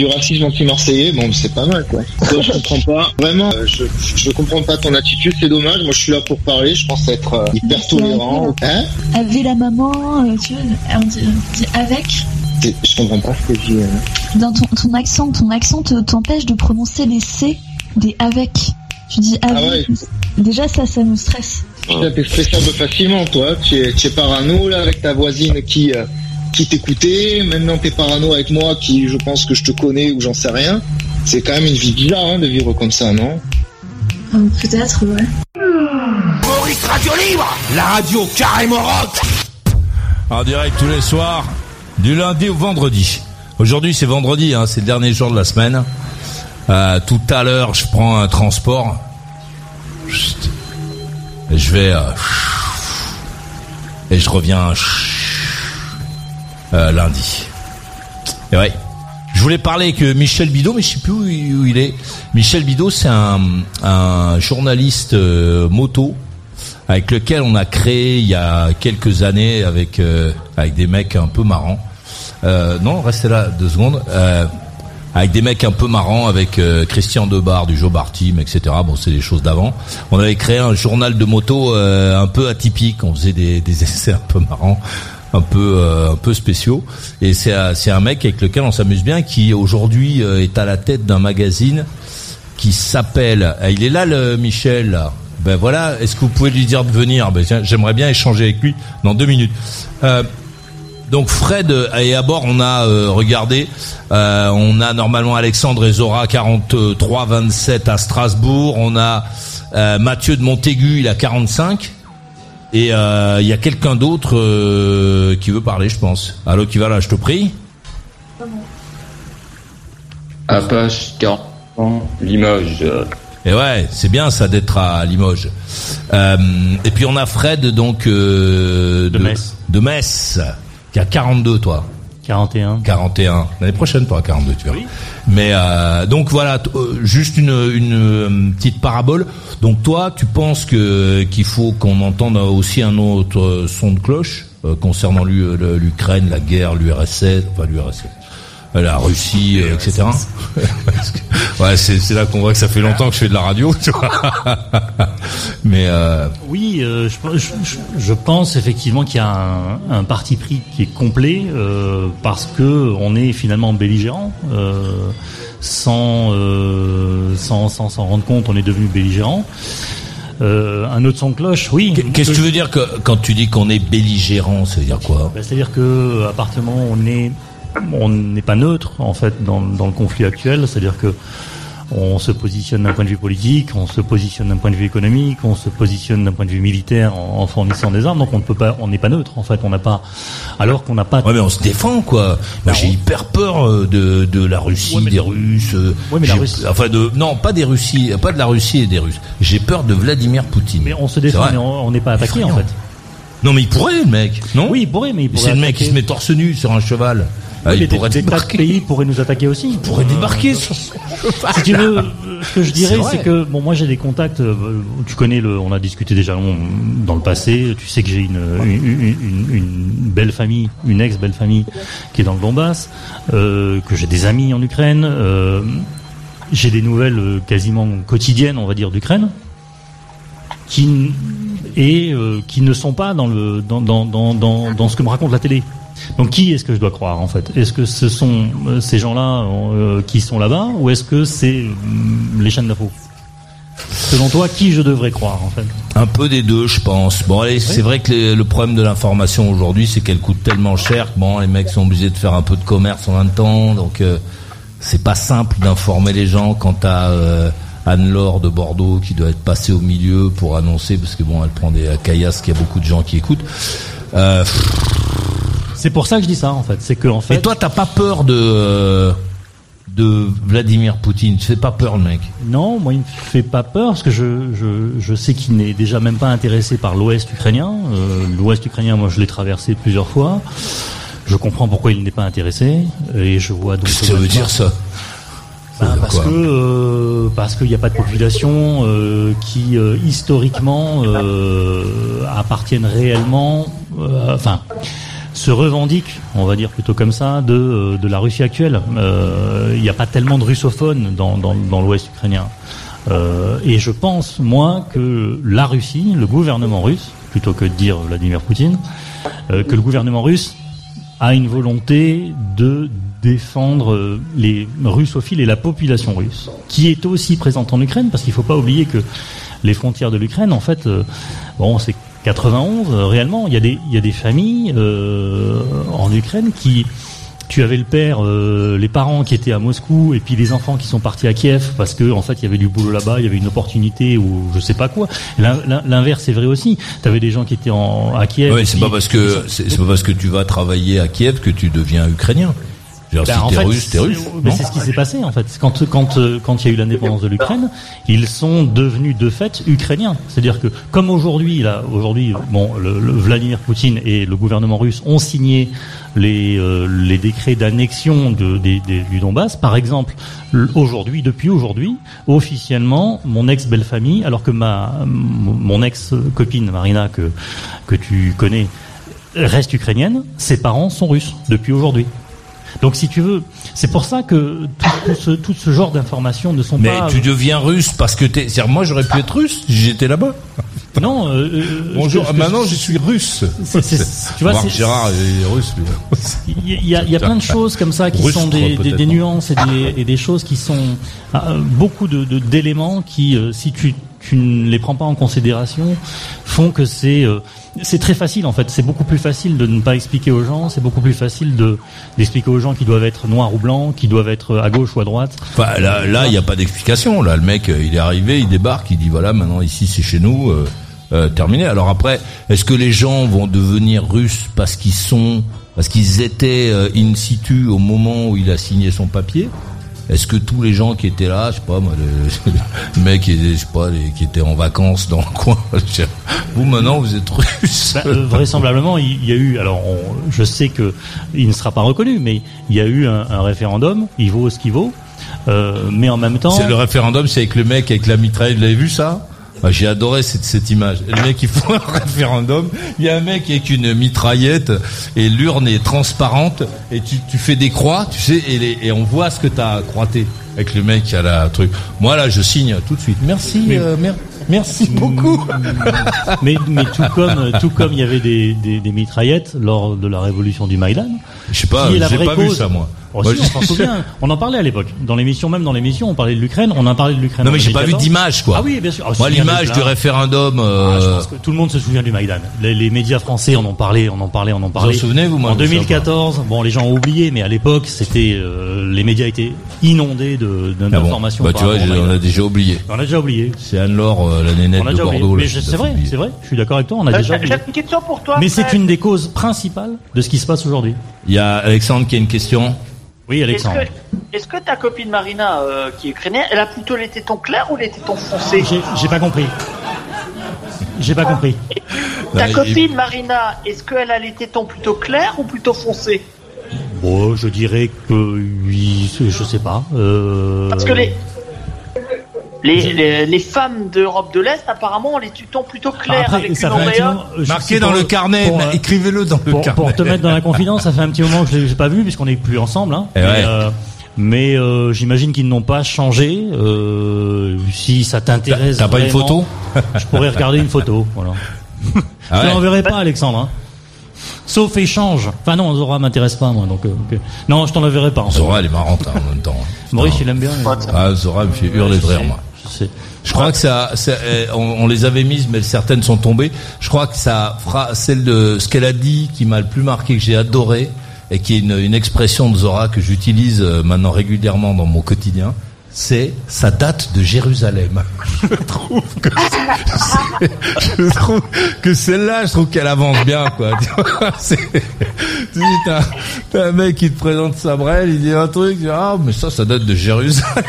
Du racisme anti-marseillais, bon c'est pas mal quoi. je comprends pas. Vraiment, euh, je, je comprends pas ton attitude, c'est dommage. Moi je suis là pour parler, je pense être euh, hyper tolérant. Hein Avec la maman, euh, tu vois, on dit, on dit avec. Je comprends pas ce que tu dis. hein. Dans ton, ton accent, ton accent te- t'empêche de prononcer les C des avec. Tu dis avec. Ah ouais. Déjà ça, ça nous stresse. Putain, t'es stressable facilement, toi. Tu es, tu es parano, là, avec ta voisine qui, euh, qui t'écoutait. Maintenant, t'es parano avec moi, qui, je pense que je te connais ou j'en sais rien. C'est quand même une vie bizarre, hein, de vivre comme ça, non? Euh, Peut-être, ouais. Maurice Radio Libre La radio carrément rock En direct tous les soirs, du lundi au vendredi. Aujourd'hui c'est vendredi, hein, c'est le dernier jour de la semaine. Euh, tout à l'heure je prends un transport. Chut. Et je vais... euh, et je reviens euh, lundi. Et ouais. Je voulais parler avec Michel Bidot, mais je sais plus où il est. Michel Bidot, c'est un, un journaliste euh, moto avec lequel on a créé il y a quelques années avec euh, avec des mecs un peu marrants. Euh, non, restez là deux secondes. Euh, avec des mecs un peu marrants, avec euh, Christian Debar du Jobar Team, etc. Bon, c'est des choses d'avant. On avait créé un journal de moto un peu atypique. On faisait des, des (laughs) essais un peu marrants, un peu euh, un peu spéciaux. Et c'est c'est un mec avec lequel on s'amuse bien, qui aujourd'hui euh, est à la tête d'un magazine qui s'appelle. ah, Il est là, le Michel. là. Ben voilà. Est-ce que vous pouvez lui dire de venir? Ben, J'aimerais bien échanger avec lui dans deux minutes. Euh, donc Fred euh, et à bord on a euh, regardé, euh, on a normalement Alexandre et Zora 43-27 à Strasbourg, on a euh, Mathieu de Montaigu il a 45 et euh, il y a quelqu'un d'autre euh, qui veut parler je pense. Allô qui va là je te prie. Apache 40 ans, Limoges. Et ouais, c'est bien ça d'être à Limoges. Euh, et puis on a Fred donc euh, de, Metz. de Metz, qui a 42 toi. 41. 41. L'année prochaine toi 42 tu verras. Mais euh, donc voilà, t- euh, juste une, une euh, petite parabole. Donc toi, tu penses que qu'il faut qu'on entende aussi un autre euh, son de cloche euh, concernant l'Ukraine, la guerre, l'URSS, enfin l'URSS, la Russie, euh, etc. Ouais, (laughs) c'est là qu'on voit que ça fait longtemps que je fais de la radio, tu vois. (laughs) Mais euh, Oui, euh, je, je- je- je pense effectivement qu'il y a un, un parti pris qui est complet euh, parce que on est finalement belligérant. euh, sans, euh, sans sans s'en rendre compte, on est devenu belligérant. Euh, un autre son de cloche, oui. qu'est-ce que tu veux dire que quand tu dis qu'on est belligérant, ça veut dire quoi? Bah, C'est-à-dire que à partir du moment où on est on n'est pas neutre en fait dans, dans le conflit actuel, c'est-à-dire que on se positionne d'un point de vue politique, on se positionne d'un point de vue économique, on se positionne d'un point de vue militaire en, en fournissant des armes, donc on ne peut pas, on n'est pas neutre en fait, on n'a pas, alors qu'on n'a pas. Ouais, mais on se défend quoi. Moi, j'ai hyper peur euh, de de la Russie, des Russes. euh, Ouais, mais la Russie- Enfin, de non, pas des Russies, pas de la Russie et des Russes. J'ai peur de Vladimir Poutine. Mais on se défend, mais on n'est pas attaqué en fait. Non, mais il pourrait, le mec, non Oui, il pourrait, mais il pourrait c'est le mec qui se met torse nu sur un cheval. Ah, il pourrait débarquer. pays pourraient nous attaquer aussi. Il pourrait débarquer (laughs) sur Si tu veux, euh, ce que je dirais, C'est que bon, moi j'ai des contacts. euh, tu connais le, on a discuté déjà dans le passé. Tu sais que j'ai une, une, une- une belle famille, une ex belle famille qui est dans le Donbass, euh, que j'ai des amis en Ukraine. euh, j'ai des nouvelles euh, quasiment quotidiennes, on va dire, d'Ukraine, qui et euh, qui ne sont pas dans le dans, dans, dans, dans, dans ce que me raconte la télé. Donc qui est-ce que je dois croire en fait? Est-ce que ce sont euh, ces gens-là euh, qui sont là-bas ou est-ce que c'est hum, les chaînes d'info Selon toi, qui je devrais croire en fait? Un peu des deux, je pense. Bon, allez, c'est vrai que les- le problème de l'information aujourd'hui, c'est qu'elle coûte tellement cher que bon, les mecs sont obligés de faire un peu de commerce en même temps, donc c'est pas simple d'informer les gens quant à Anne-Laure de Bordeaux qui doit être passée au milieu pour annoncer, parce que bon, elle prend des caillasses, qu'il y a beaucoup de gens qui écoutent. Euh, C'est pour ça que je dis ça en fait. C'est que en fait. Et toi, t'as pas peur de de Vladimir Poutine? Tu fais pas peur, le mec Non, moi il me fait pas peur parce que je, je, je sais qu'il n'est déjà même pas intéressé par l'Ouest ukrainien. Euh, L'Ouest ukrainien, moi je l'ai traversé plusieurs fois. Je comprends pourquoi il n'est pas intéressé et je vois donc. Qu'est-ce que ça veut dire ça? Ben, dire parce que euh, parce qu'il n'y a pas de population euh, qui euh, historiquement appartiennent réellement, enfin se revendiquent, on va dire plutôt comme ça, de, de la Russie actuelle. Il n'y a pas tellement de russophones dans, dans, dans l'Ouest ukrainien. Et je pense, moi, que la Russie, le gouvernement russe, plutôt que de dire Vladimir Poutine, que le gouvernement russe a une volonté de défendre euh, les russophiles et la population russe, qui est aussi présente en Ukraine, parce qu'il ne faut pas oublier que les frontières de l'Ukraine, en fait, euh, bon, c'est 91 euh, réellement. Il y a des, y a des familles en Ukraine qui tu avais le père, euh, les parents qui étaient à Moscou, et puis les enfants qui sont partis à Kiev parce que en fait il y avait du boulot là-bas, il y avait une opportunité ou je sais pas quoi. L'in- l'in- L'inverse est vrai aussi. Tu avais des gens qui étaient en, à Kiev. Et c'est pas parce que c'est pas parce que tu vas travailler à Kiev que tu deviens ukrainien. Ben, si en fait, russe, russe. mais c'est ce qui s'est passé en fait. Quand quand euh, quand il y a eu l'indépendance de l'Ukraine, ils sont devenus de fait ukrainiens. C'est-à-dire que comme aujourd'hui là, aujourd'hui, bon, le, le Vladimir Poutine et le gouvernement russe ont signé les euh, les décrets d'annexion de, des- du Donbass. Par exemple, aujourd'hui, depuis aujourd'hui, officiellement, mon ex belle famille, alors que ma mon ex copine Marina que que tu connais reste ukrainienne, ses parents sont russes depuis aujourd'hui. Donc si tu veux, c'est pour ça que tout, tout ce, tout ce genre d'informations ne sont Mais pas... tu deviens russe parce que t'es. c'est-à-dire, moi, j'aurais pu être russe si j'étais là-bas. Non. euh, euh, Bonjour. que- maintenant, je- je suis russe. C'est- c'est- (laughs) tu vois, Marc c'est- Gérard est russe. lui. Il y, a- il y a, il y a plein de choses comme ça qui Rustre, sont des, des, non nuances et des, et des choses qui sont euh, beaucoup de de- d'éléments qui, euh, si tu, tu ne les prends pas en considération, font que c'est euh, c'est très facile en fait. C'est beaucoup plus facile de ne pas expliquer aux gens. C'est beaucoup plus facile de d'expliquer aux gens qui doivent être noirs ou blancs, qui doivent être à gauche ou à droite. Là, là, il n'y a pas d'explication. Là, le mec, euh, il est arrivé, il débarque, il dit voilà, maintenant ici c'est chez nous, euh, euh, terminé. Alors après, est-ce que les gens vont devenir russes parce qu'ils sont, parce qu'ils étaient in situ au moment où il a signé son papier? Est-ce que tous les gens qui étaient là, je sais pas moi, le, (laughs) le mec, je sais pas, les- qui était en vacances dans le coin, (laughs) je- vous maintenant vous êtes russes Bah, euh, vraisemblablement, il il y a eu. Alors, on- je sais que il ne sera pas reconnu, mais il y a eu un, un référendum. Il vaut ce qu'il vaut. Euh, mais en même temps, C'est le référendum, c'est avec le mec avec la mitraille. Vous l'avez vu ça? Moi, J'ai adoré cette, cette image. Le mec, il faut un (laughs) référendum. Il y a un mec avec une mitraillette et l'urne est transparente et tu, tu fais des croix, tu sais, et, les- et on voit ce que t'as croité avec le mec qui a la truc. Moi là, je signe tout de suite. Merci, euh, mer- merci beaucoup. (laughs) mais, mais tout comme tout comme il y avait des, des, des mitraillettes lors de la révolution du Maïdan. Je sais pas, j'ai pas vu ça moi. Oh, si, je- on s'en souvient. On en parlait à l'époque. Dans l'émission, même dans l'émission, on parlait de l'Ukraine. On en parlait de l'Ukraine. Non mais j'ai pas vu 2014. d'image quoi. Ah oui, bien sûr. Oh, Moi l'image du référendum. Ah, je euh, pense que tout le monde se souvient du Maïdan. Les, les médias français en ont parlé, on en parlait, on en parlait. en souvenez, vous, moi, En de ça, 2014, bon, les gens ont oublié, mais à l'époque, c'était euh, les médias étaient inondés de ah bon. d'informations. Bah tu vois, on a déjà oublié. On a déjà oublié. C'est Anne-Laure, euh, la nénette On a de déjà oublié. Bordeaux. Mais je- c'est vrai, c'est vrai. Je suis d'accord avec toi. On a Euh, déjà J'ai oublié. j'ai une question pour toi. Mais c'est une des causes principales de ce qui se passe aujourd'hui. Il y a Alexandre qui a une question. Oui, Est-ce Alexandre. que, est-ce que ta copine Marina, euh, qui est ukrainienne, elle a plutôt les tétons clairs ou les tétons foncés J'ai pas compris. J'ai pas compris. Ta Non, copine Marina, est-ce qu'elle a les tétons plutôt clairs ou plutôt foncés Bon, je dirais que oui, je sais pas. Euh... Parce que les, les, les, les femmes d'Europe de l'Est, apparemment, ont les tétons plutôt clairs Après, avec ça une fait je- Marqué dans le carnet, mais euh, écrivez-le dans le pour, carnet. pour te mettre dans la confidence, ça fait un petit moment que je l'ai j'ai pas vu puisqu'on n'est plus ensemble. Hein. Eh mais ouais. euh, mais, euh, j'imagine qu'ils n'ont pas changé. Euh, si ça t'intéresse, T'as pas une photo Je pourrais regarder une photo. Voilà. Ah je ouais. l'enverrai pas, Alexandre. hein. Sauf échange. Enfin non, Zora m'intéresse pas moi, donc euh, non, je t'en enverrai pas. En fait. Zora, elle est marrante hein, en même temps. Maurice, il aime bien. mais- Ah, Zora me fait hurler de rire, moi. Je crois que ça, euh, on, les avait mises, mais certaines sont tombées. Je crois que ça fera celle de ce qu'elle a dit qui m'a le plus marqué, que j'ai adoré, et qui est une, une expression de Zora que j'utilise euh, maintenant régulièrement dans mon quotidien. C'est ça date de Jérusalem. je trouve que c'est- je trouve que celle-là, je trouve qu'elle avance bien, quoi. Tu vois, c'est- tu dis, t'as, t'as un mec qui te présente sa brelle, il dit un truc, tu dis, ah, mais ça, ça date de Jérusalem.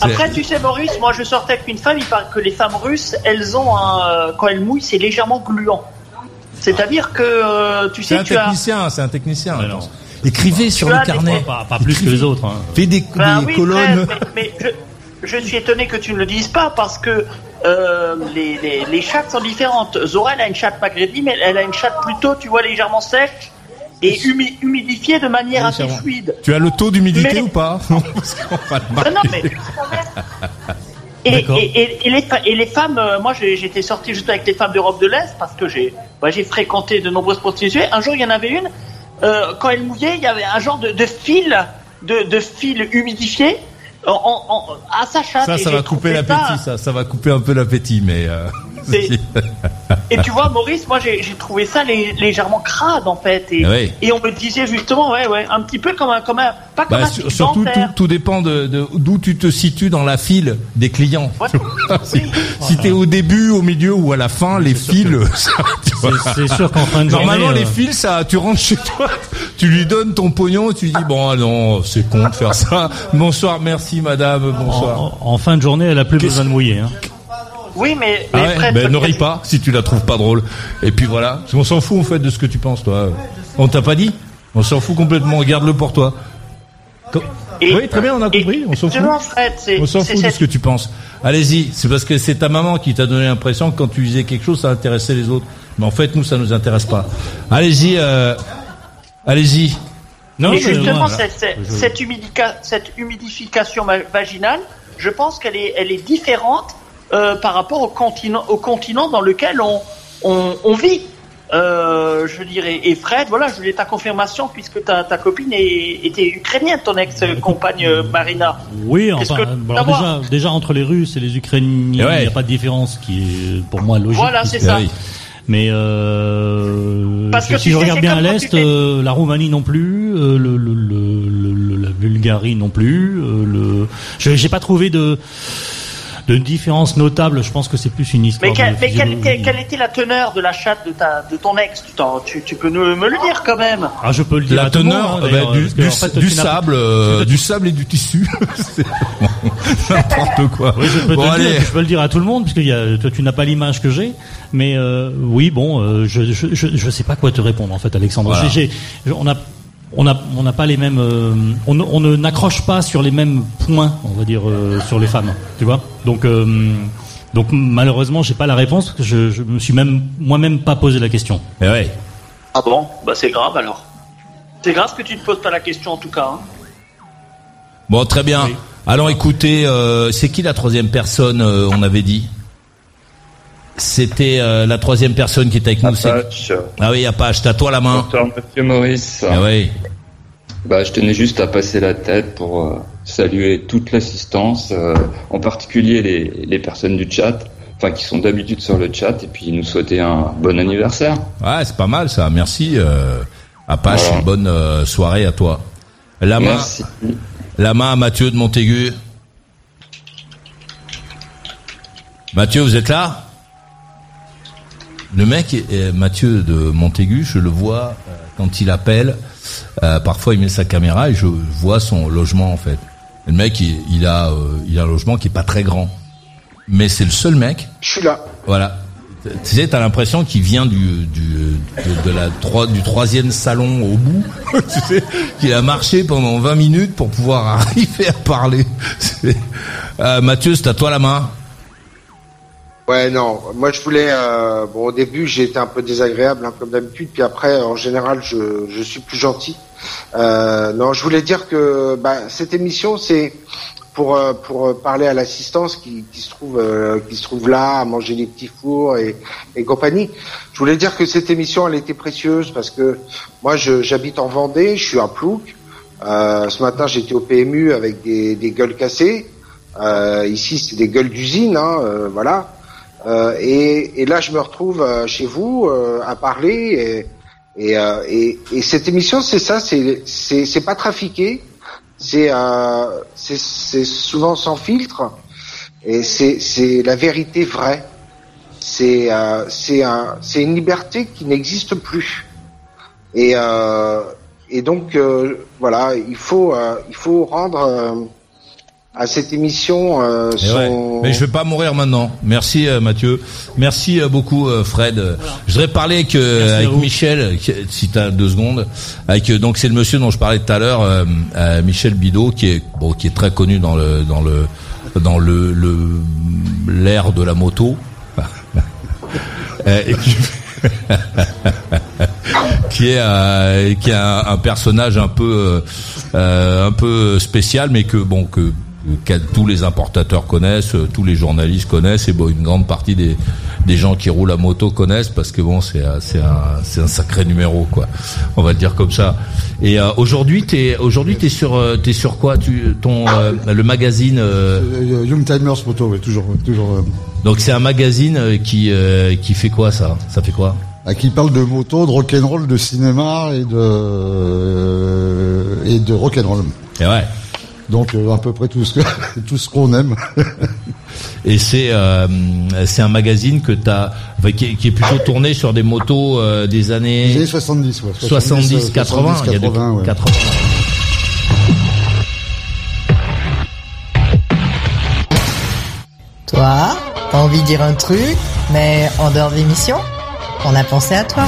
Après, tu sais, Maurice, moi je sortais avec une femme, il paraît que les femmes russes, elles ont un. Quand elles mouillent, c'est légèrement gluant. C'est-à-dire que, euh, tu C'est sais, un tu as. technicien, c'est un technicien. Ouais, attends. non. Écrivez sur le carnet. Pas, pas plus que les autres. hein. Fais des, Ben des oui, colonnes. Mais, mais je, je suis étonné que tu ne le dises pas parce que euh, les, les, les chattes sont différentes. Zora, elle a une chatte maghrébine, mais elle a une chatte plutôt, tu vois, légèrement sèche et humi- humidifiée de manière Oui, assez c'est fluide. Tu as le taux d'humidité Mais- ou pas? Non, (laughs) parce qu'on va le non, marquer. Et, les, fa- et les femmes, euh, moi j'étais sorti juste avec les femmes d'Europe de l'Est parce que j'ai bah, fréquenté de nombreuses prostituées. Un jour il y en avait une, euh, quand elle mouillait, il y avait un genre de, de fil, de, de fil humidifié en, en- en- à sa chatte. Ça, ça va couper l'appétit, ça. Ça va couper un peu l'appétit, mais. euh, (laughs) (laughs) Et tu vois, Maurice, moi j'ai trouvé ça lé- légèrement crade en fait. Et, oui. et on me disait justement, ouais, ouais, un petit peu comme un, comme un pas comme Bah, un sur- surtout, tout, tout dépend de d'où tu te situes dans la file des clients. (laughs) Si si t'es au début, au milieu ou à la fin, les fils, (laughs) ça, tu vois. c'est sûr qu'en fin de Normalement, journée, les euh, fils, ça, tu rentres chez toi, tu lui donnes ton pognon, et tu dis bon, ah non, c'est con de faire ça. Bonsoir, merci madame, bonsoir. En, en fin de journée, elle a plus besoin de mouiller. Hein. Oui, mais, Ah mais ouais, Fred, ben, ne ris pas si tu la trouves pas drôle. Et puis voilà, on s'en fout en fait de ce que tu penses toi. On t'a pas dit On s'en fout complètement, garde-le pour toi. Oui, très bien, on a compris, on s'en fout. justement, Fred, c'est On s'en c'est fout de ce que tu penses. Allez-y, c'est parce que c'est ta maman qui t'a donné l'impression que quand tu disais quelque chose, ça intéressait les autres. Mais en fait, nous, ça nous intéresse pas. Allez-y, euh, allez-y. mais justement, cette, cette- cette humidica- cette humidification vaginale, je pense qu'elle est, elle est différente euh, par rapport au continent, au continent dans lequel on, on, on vit. Euh, je dirais. Et Fred, voilà, je voulais ta confirmation puisque ta, ta copine est- était ukrainienne, ton ex-compagne euh, Marina. Oui, enfin, que- alors déjà, déjà entre les Russes et les Ukrainiens, il Ouais. n'y a pas de différence qui est pour moi logique. Voilà, c'est puisque- ça. Oui. Mais euh, Parce que si je regarde bien à l'est, euh, la Roumanie non plus, euh, le, le, le, la Bulgarie non plus. euh, le, je j'ai pas trouvé de de différence notable. Je pense que c'est plus une histoire. Mais, mais quelle, était la teneur de la chatte de, ta, de ton ex? Tu, t'en- tu, tu peux nous, me le dire quand même. Ah, je peux le dire. La à tout le monde, teneur d'ailleurs, bah, du, du, en fait, du tu n'as- sable, euh, du sable et du tissu. (laughs) C'est N'importe quoi. Oui, je peux, Bon, te le allez. dire, je peux le dire à tout le monde, puisque y a, toi, tu n'as pas l'image que j'ai. Mais euh, oui, bon, euh, je, je, je, je sais pas quoi te répondre, en fait, Alexandre. Voilà. On a, on a, on n'a pas les mêmes, euh, on, ne- on ne n'accroche pas sur les mêmes points, on va dire, euh, sur les femmes, tu vois. Donc, euh, donc malheureusement, j'ai pas la réponse. parce que Je, je me suis même moi-même pas posé la question. Eh ouais. Ah bon? Bah c'est grave alors. C'est grave que tu ne poses pas la question en tout cas. hein. Bon, très bien. Alors écoutez, euh, c'est qui la troisième personne euh, On avait dit? C'était euh, la troisième personne qui était avec nous. Apache. Ah oui, Apache, t'as toi la main. Bonsoir, monsieur Maurice. Ah oui. Bah, je tenais juste à passer la tête pour euh, saluer toute l'assistance, euh, en particulier les, les personnes du chat, enfin qui sont d'habitude sur le chat, et puis nous souhaiter un bon anniversaire. Ouais, c'est pas mal ça. Merci euh, Apache. Voilà. Bonne euh, soirée à toi. La main, Merci. la main à Mathieu de Montaigu. Mathieu, vous êtes là? Le mec, est- Mathieu de Montaigu, je le vois euh, quand il appelle. euh, parfois, il met sa caméra et je vois son logement en fait. Le mec, il, il a, euh, il a un logement qui est pas très grand, mais c'est le seul mec. Je suis là. Voilà. Tu sais, t'as l'impression qu'il vient du, du, de, de la trois, du troisième salon au bout. (laughs) tu sais, qu'il a marché pendant 20 minutes pour pouvoir (laughs) arriver à parler. Euh, Mathieu, c'est à toi la main. Ouais, non. Moi, je voulais. euh, bon, au début, j'ai été un peu désagréable, hein, comme d'habitude. Puis après, en général, je, je suis plus gentil. Euh, non, je voulais dire que bah, cette émission, c'est pour euh, pour parler à l'assistance qui, qui se trouve euh, qui se trouve là, à manger des petits fours et, et compagnie. Je voulais dire que cette émission, elle était précieuse parce que moi, j'habite en Vendée, je suis à Plouc. Euh, ce matin, j'étais au PMU avec des, des gueules cassées. Euh, ici, c'est des gueules d'usine, hein, euh, voilà. Euh, et, et là, je me retrouve euh, chez vous euh, à parler. Et, et, euh, et, et cette émission, c'est ça, c'est pas trafiqué, c'est euh, c'est souvent sans filtre, et c'est la vérité vraie. C'est c'est un une liberté qui n'existe plus. Et et donc voilà, il faut il faut rendre à cette émission euh, Eh ouais. Mais je vais pas mourir maintenant. Merci euh, Mathieu. Merci euh, beaucoup euh, Fred. Je voudrais parler avec, avec. Michel, qui- si tu as deux secondes. Avec donc c'est le monsieur dont je parlais tout à l'heure, euh, euh, Michel Bidot, qui est bon, qui est très connu dans le dans le dans le le l'ère de la moto. Euh, (laughs) et qui, (laughs) qui est euh, qui est un, un personnage un peu euh, un peu spécial, mais que bon que tous les importateurs connaissent, euh, tous les journalistes connaissent, et bon, une grande partie des, des gens qui roulent à moto connaissent parce que bon, c'est c'est un c'est un sacré numéro quoi. On va le dire comme ça. Et euh, aujourd'hui, t'es aujourd'hui t'es sur euh, t'es sur quoi Tu ton euh, le magazine. euh, Young Timers Moto, oui, toujours, toujours. donc c'est un magazine qui qui fait quoi ça? Ça fait quoi? À qui parle de moto, de rock'n'roll, de cinéma et de et de rock'n'roll. Et ouais. Donc euh, à peu près tout ce que (laughs) tout ce qu'on aime. (laughs) Et c'est euh, c'est un magazine que t'as enfin, qui, est- qui est plutôt tourné sur des motos euh, des années Les années 70, ouais. 70, 80, il y a de- 80, ouais. 80. Toi, t'as envie de dire un truc, mais en dehors de l'émission On a pensé à toi.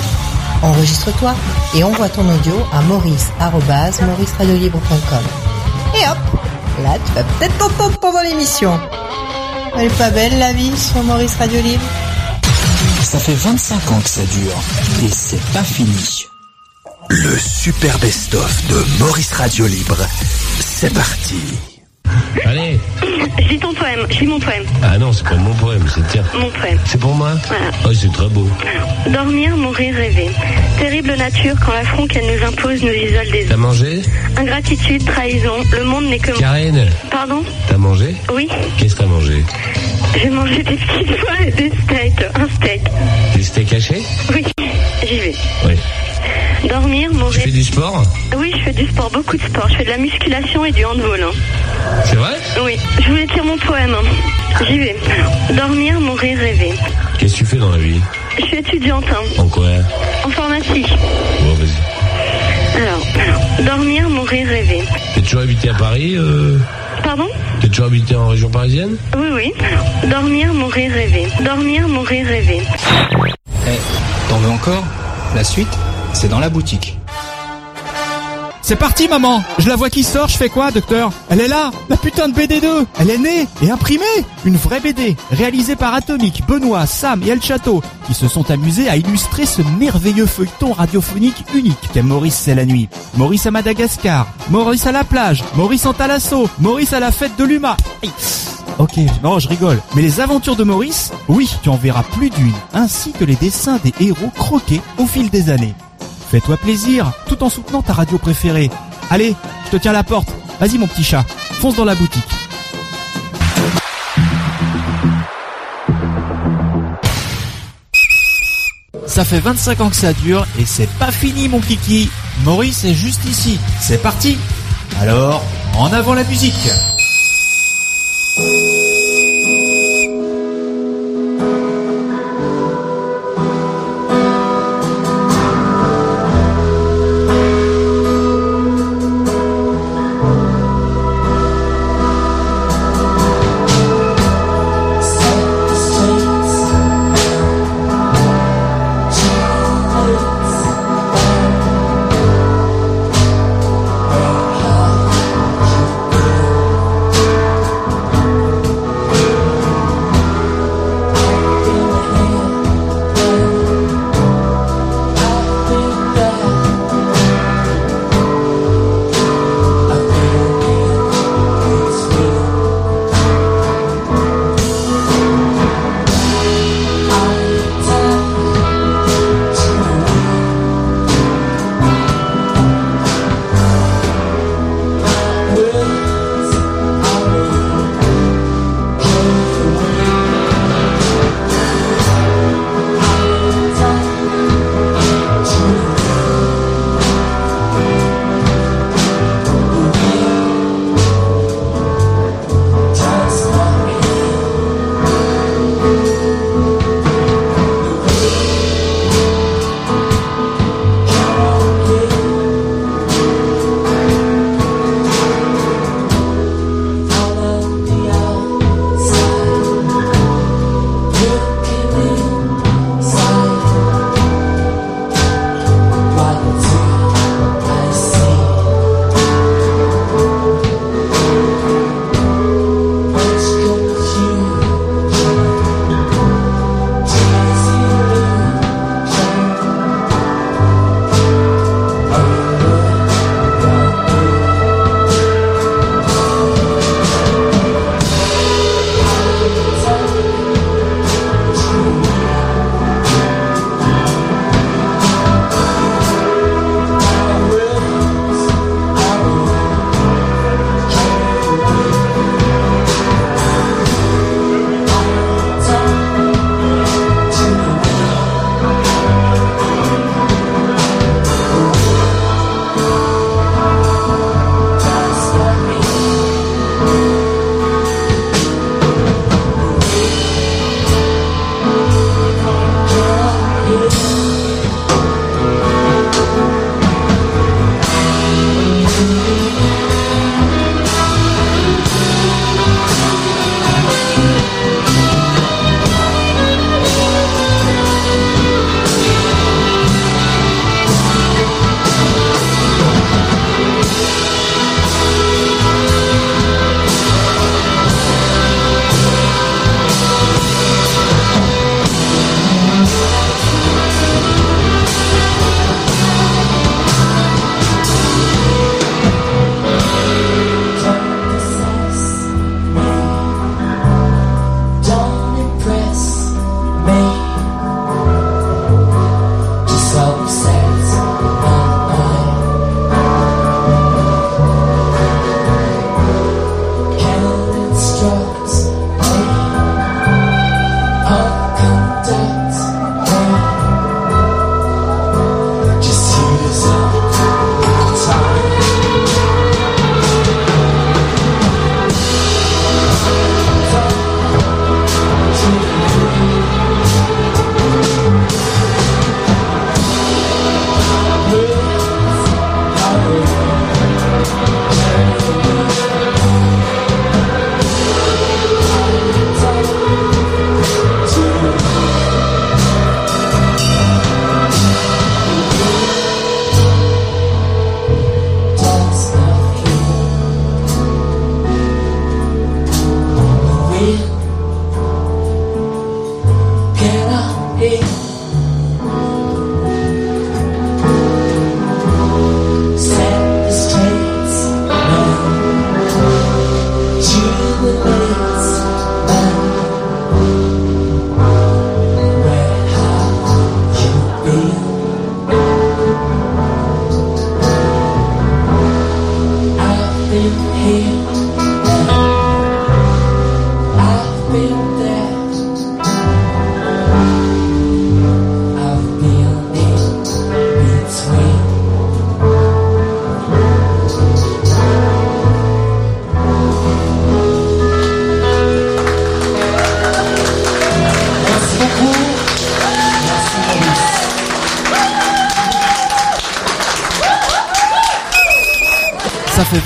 Enregistre-toi et envoie ton audio à maurice.mauriceradiolibre.com. Et hop, là tu vas peut-être t'entendre pendant l'émission. Elle est pas belle la vie sur Maurice Radio Libre Ça fait 25 ans que ça dure et c'est pas fini. Le super best-of de Maurice Radio Libre. C'est parti. Allez Je lis ton poème, je lis mon poème. Ah non, c'est pas mon poème, c'est le tien. Mon poème. C'est pour moi Voilà. Oh, c'est très beau. Dormir, mourir, rêver. Terrible nature quand l'affront qu'elle nous impose nous isole des T'as autres. mangé Ingratitude, trahison, le monde n'est que... Karine Pardon T'as mangé Oui, Qu'est-ce que t'as mangé j'ai mangé des pois et des steaks. Un steak. Des steaks hachés Oui, j'y vais. Oui. Dormir, Tu mourir... fais du sport Oui, je fais du sport, beaucoup de sport. Je fais de la musculation et du handball. hein. C'est vrai Oui, je voulais dire mon poème. hein. J'y vais. Dormir, mourir, rêver. Qu'est-ce que tu fais dans la vie Je suis étudiante hein, En quoi en pharmacie. Bon, vas-y. Alors, dormir, mourir, rêver. T'as toujours habité à Paris euh... Pardon T'as toujours habité en région parisienne Oui, oui. Dormir, mourir, rêver. Dormir, mourir, rêver. Eh, t'en veux encore? La suite, c'est dans la boutique. C'est parti maman Je la vois qui sort, je fais quoi docteur? Elle est là La putain de BD2 Elle est née et imprimée Une vraie BD, réalisée par Atomic, Benoît, Sam et El Chateau, qui se sont amusés à illustrer ce merveilleux feuilleton radiophonique unique qu'est Maurice c'est la nuit. Maurice à Madagascar, Maurice à la plage, Maurice en Talasso, Maurice à la fête de l'UMA. Ok, non, je rigole. Mais les aventures de Maurice, oui, tu en verras plus d'une, ainsi que les dessins des héros croqués au fil des années. Fais-toi plaisir, tout en soutenant ta radio préférée. Allez, je te tiens la porte. Vas-y mon petit chat, fonce dans la boutique. Ça fait 25 ans que ça dure et c'est pas fini mon kiki. Maurice est juste ici. C'est parti. Alors, en avant la musique.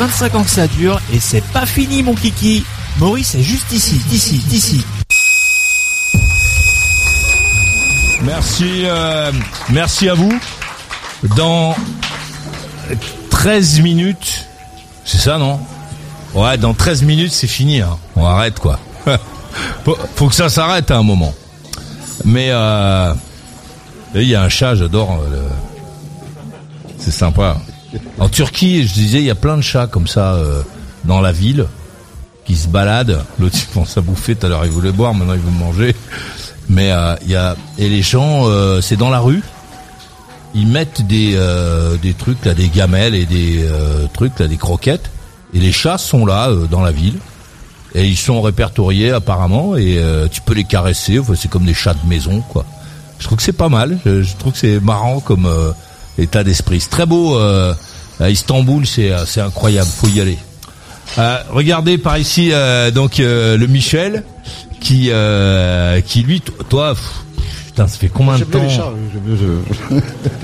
25 ans que ça dure et c'est pas fini mon kiki. Maurice est juste ici, ici, ici. Merci, euh, merci à vous. Dans 13 minutes, c'est ça non? Ouais, dans 13 minutes c'est fini. Hein. On arrête quoi. (laughs) faut, que ça s'arrête à un moment. Mais euh, il y a un chat, j'adore. euh, le- C'est sympa. En Turquie, je disais, il y a plein de chats comme ça euh, dans la ville qui se baladent. L'autre il pense à bouffer. Tout à l'heure il voulait boire, maintenant il veut manger. Mais euh, il y a et les gens, euh, c'est dans la rue. Ils mettent des euh, des trucs là, des gamelles et des trucs là, des croquettes. Et les chats sont là dans la ville. Et ils sont répertoriés apparemment et tu peux les caresser. Enfin, c'est comme des chats de maison quoi. Je trouve que c'est pas mal. Je, je trouve que c'est marrant comme état d'esprit. C'est très beau. Euh, à Istanbul, c'est euh, c'est incroyable. Faut y aller. Euh, regardez par ici euh, donc euh, le Michel qui euh, qui lui toi pff, putain ça fait combien de temps (laughs)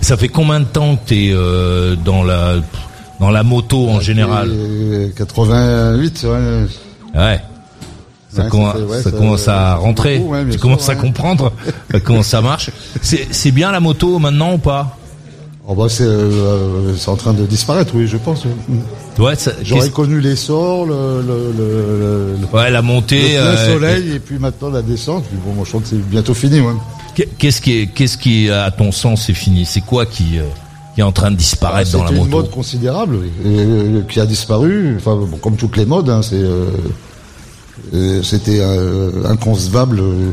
ça fait combien de temps que t'es euh, dans la dans la moto en général Et 88, ouais. ouais ça, Ouais, commence, ça fait- ouais, ça ça- commence à rentrer beaucoup, ouais, bien tu sûr, commences à comprendre (laughs) euh, comment ça marche c'est c'est bien la moto maintenant ou pas? Oh bah c'est euh, c'est en train de disparaître, oui, je pense. ouais J'aurais connu l'essor, le, le, le, le- ouais la montée le plein euh, soleil et puis maintenant la descente. Puis bon, moi je crois que c'est bientôt fini, ouais. Qu'est- Qu'est-ce qui est, qu'est-ce qui, à ton sens, est fini? C'est quoi qui, euh, qui est en train de disparaître dans la C'était une moto? mode considérable oui, et, euh, qui a disparu. Enfin, bon, comme toutes les modes, hein, c'est euh, euh, c'était euh, inconcevable euh,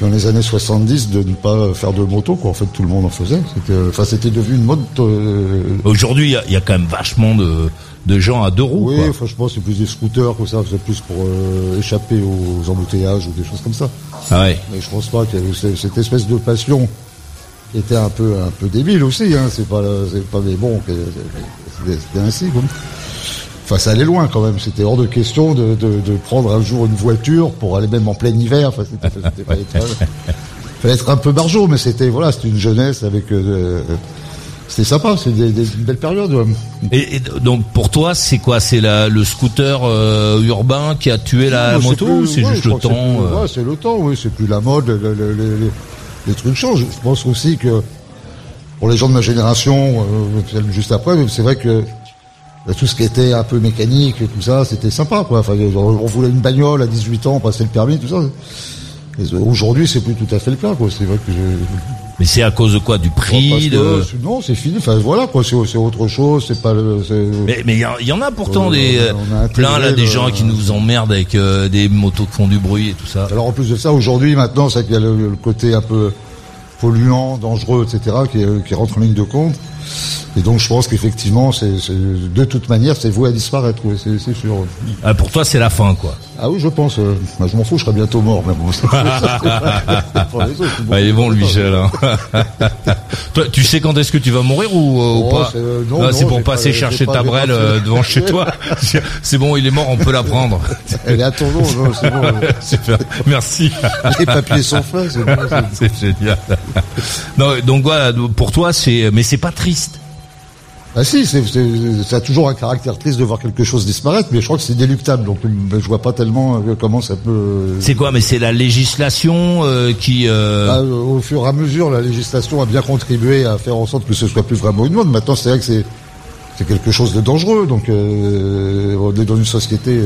dans les années 70 de ne pas faire de moto. Quoi. En fait, tout le monde en faisait. Euh, enfin, c'était devenu une mode. euh, Aujourd'hui, il y a- il y, a quand même vachement de, de gens à deux roues. oui, quoi. que c'est plus des scooters que ça. C'est plus pour euh, échapper aux embouteillages ou des choses comme ça. Ah ouais. Mais je pense pas qu'il y avait cette- espèce de passion qui était un peu un peu débile aussi. Hein. C'est pas c'est pas mais bon que- c'était c'était ainsi. Quoi. Enfin, ça allait loin quand même. C'était hors de question de, de, de prendre un jour une voiture pour aller même en plein hiver. Enfin, c'était pas (laughs) fallait être un peu barjot, mais c'était voilà, c'était une jeunesse avec. euh, c'était sympa. C'était des, des, une belle période. ouais. Et, et donc pour toi, c'est quoi? C'est la- le scooter euh, urbain qui a tué la Non, c'est moto plus- ou c'est ouais, juste le temps c'est euh? ouais, c'est le temps, oui. C'est plus la mode. le- le- le- les, les trucs changent. Je pense aussi que pour les gens de ma génération, euh, juste après, c'est vrai que euh, tout ce qui était un peu mécanique et tout ça, c'était sympa, quoi. Enfin, on on voulait une bagnole à 18 ans, passer le permis, tout ça. Et Aujourd'hui, c'est plus tout à fait le cas, quoi. C'est vrai que je... Mais c'est à cause de quoi? Du prix Parce que, de... euh, non, c'est fini. Enfin, voilà, quoi. C'est autre chose. C'est pas le. Mais mais il y, en- il y en a pourtant Euh, des euh, on a intégré plein là des le- gens qui nous emmerdent avec euh, des motos qui font du bruit et tout ça. Alors en plus de ça, aujourd'hui, maintenant, c'est qu'il y a le, le côté un peu polluant, dangereux, etc., qui, euh, qui rentre en ligne de compte. Et donc, je pense qu'effectivement, c'est c'est- de toute manière, c'est voué à disparaître, oui, c'est c'est sûr. Ah, pour toi, c'est la fin, quoi. Ah oui, je pense. euh, bah, je m'en fous, je serai bientôt mort, mais bon. ça- pour les autres, Ah, il est bon, le Michel. Hein. (laughs) toi, tu sais quand est-ce que tu vas mourir ou, euh, ou Oh, pas c'est- euh, non, Ah, non, C'est pour passer pas- chercher ta brelle devant chez toi. (laughs) C'est bon, il est mort, on peut la prendre. (laughs) Elle est à ton nom, c'est bon. Super, merci. Les papiers sont faits, c'est bon, c'est- c'est génial. Non, donc voilà, pour toi, c'est, mais c'est pas triste. Ah si, ça a toujours un caractère triste de voir quelque chose disparaître, mais je crois que c'est déluctable, donc je vois pas tellement euh, comment ça peut... euh, C'est quoi Mais c'est la législation euh, qui. euh, Ah, au fur et à mesure, la législation a bien contribué à faire en sorte que ce soit plus vraiment une mode. Maintenant, c'est vrai que c'est c'est quelque chose de dangereux. Donc, euh, on est dans une société.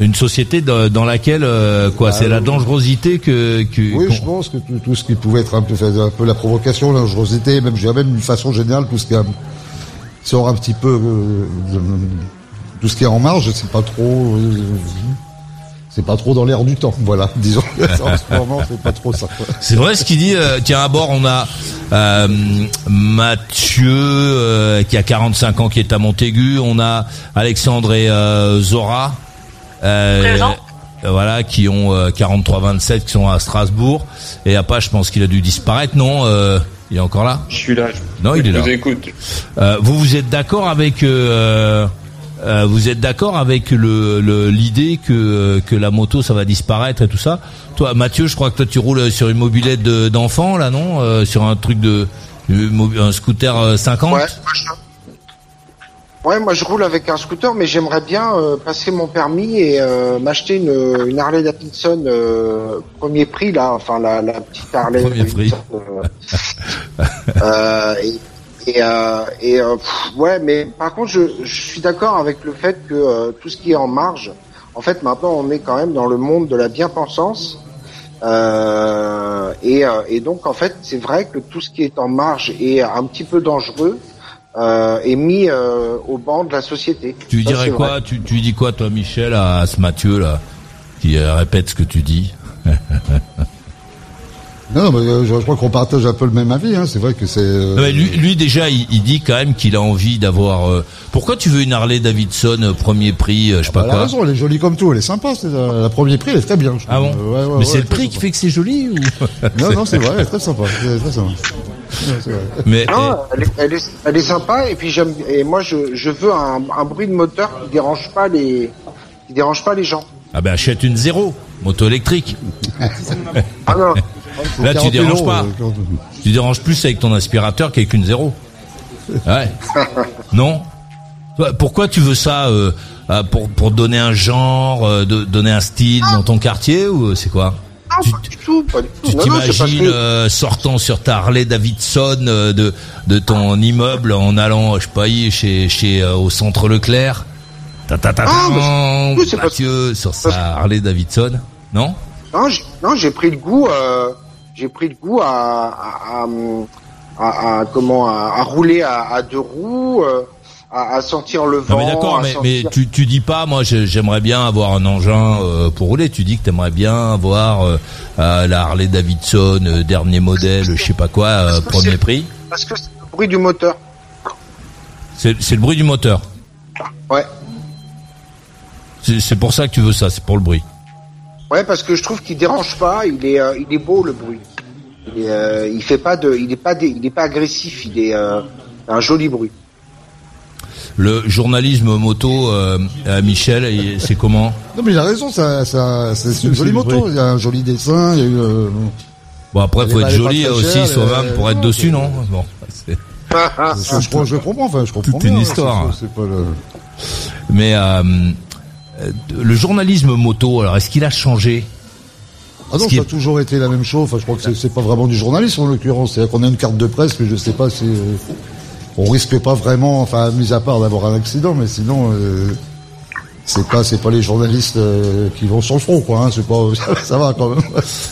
Une société dans, dans laquelle euh, quoi, Ah, c'est la dangerosité que, que Oui, je pense que tout, tout ce qui pouvait être un peu, un peu la provocation, la dangerosité, même, je dirais même d'une façon générale, tout ce qui a, sort un petit peu, euh, de- tout ce qui est en marge, c'est pas trop, euh, c'est pas trop dans l'air du temps, voilà, (laughs) disons. en ce moment, c'est pas trop ça. C'est vrai ce qu'il dit. euh, tiens, à bord, on a euh, Mathieu euh, qui a 45 ans, qui est à Montaigu. On a Alexandre et euh, Zora, euh, Présent. euh, voilà, qui ont euh, 43-27, qui sont à Strasbourg. Et Apa, je pense qu'il a dû disparaître, non euh, Il est encore là? Je suis là. je- Non, il est je là. vous écoute. Euh, vous vous êtes d'accord avec euh, euh, vous êtes d'accord avec le le- l'idée que que la moto ça va disparaître et tout ça? Toi, Mathieu, je crois que toi tu roules sur une mobilette de- d'enfant là, non? Euh, Sur un truc de un scooter euh, 50 Ouais. Ouais, moi je roule avec un scooter, mais j'aimerais bien euh, passer mon permis et euh, m'acheter une, une Harley Davidson euh, premier prix là, enfin la, la petite Harley Premier prix. Davidson. euh, euh, et et, euh, et euh, pff, ouais, mais par contre je, je suis d'accord avec le fait que euh, tout ce qui est en marge, en fait maintenant on est quand même dans le monde de la bien-pensance. Euh, et, euh, et donc en fait c'est vrai que tout ce qui est en marge est un petit peu dangereux euh, est mis euh, au banc de la société. Tu dirais quoi tu, tu dis quoi toi, Michel, à, à ce Mathieu là qui euh, répète ce que tu dis (laughs) Non, mais euh, je, je crois qu'on partage un peu le même avis. Hein. C'est vrai que c'est. euh, Non, mais lui, lui, déjà, il, il dit quand même qu'il a envie d'avoir. euh, Pourquoi tu veux une Harley Davidson euh, premier prix, euh, je sais pas elle a quoi raison, elle est jolie comme tout, elle est sympa. C'est la, la premier prix, elle est très bien. je Ah bon. Ouais, ouais, Mais ouais, c'est le prix qui fait que c'est joli ou Non, non, c'est vrai, elle est très sympa. c'est très sympa. Mais Non, elle est, elle, est, elle est sympa et puis j'aime et moi je, je veux un, un bruit de moteur qui dérange pas les qui dérange pas les gens. ah ben achète une zéro moto électrique. Ah non. Là, tu 40 000 déranges euros, pas. euh, 40 000. Tu déranges plus avec ton aspirateur qu'avec une zéro. Ouais. (laughs) Non. Toi, Pourquoi tu veux ça euh, euh, pour pour donner un genre, euh, de, donner un style dans ton quartier ou c'est quoi? Non, pas du tout, pas du tout. Tu t'imagines euh, sortant sur ta Harley Davidson euh, de de ton immeuble en allant, je sais pas, y, chez chez euh, au centre Leclerc? Ta ta ta parce- Mathieu sur sa Harley Davidson, non? Non, j'ai- non, j'ai pris le goût, euh, j'ai pris le goût à, à, à, à- comment, à, rouler à, à deux roues, euh, à, à sentir le vent. Non mais d'accord, mais, sentir- mais tu, tu dis pas, moi j'aimerais bien avoir un engin euh, pour rouler. Tu dis que t'aimerais bien avoir euh, euh, la Harley Davidson euh, dernier modèle, je sais pas quoi, euh, premier prix. Parce que c'est le bruit du moteur. C'est c'est le bruit du moteur. Ouais. C'est c'est pour ça que tu veux ça, c'est pour le bruit. Ouais, parce que je trouve qu'il dérange pas. Il est, euh, il est beau le bruit. Il, est, euh, il fait pas de, il est pas, dé- il est pas agressif. Il est euh, un joli bruit. Le journalisme moto, euh, Michel, il- c'est comment Non, mais il a raison, ça, ça, c'est une jolie moto. Il y a un joli dessin. Il y a eu, euh, Bon après, Elle faut être joli aussi, elle- pour être non, dessus, non Bon, c'est- je, je, je comprends, enfin, je comprends Toute une bien, histoire. pas le. Mais euh, euh, le journalisme moto, alors est-ce qu'il a changé? Ah non, ça a est- toujours été la même chose. Enfin, je crois que c'est- c'est pas vraiment du journalisme en l'occurrence. C'est-à-dire qu'on a une carte de presse, mais je sais pas si euh, on risque pas vraiment, enfin, mis à part d'avoir un accident, mais sinon, euh, c'est pas, c'est pas les journalistes euh, qui vont sur le front, quoi. Hein, c'est pas, (laughs) ça, ça va quand même.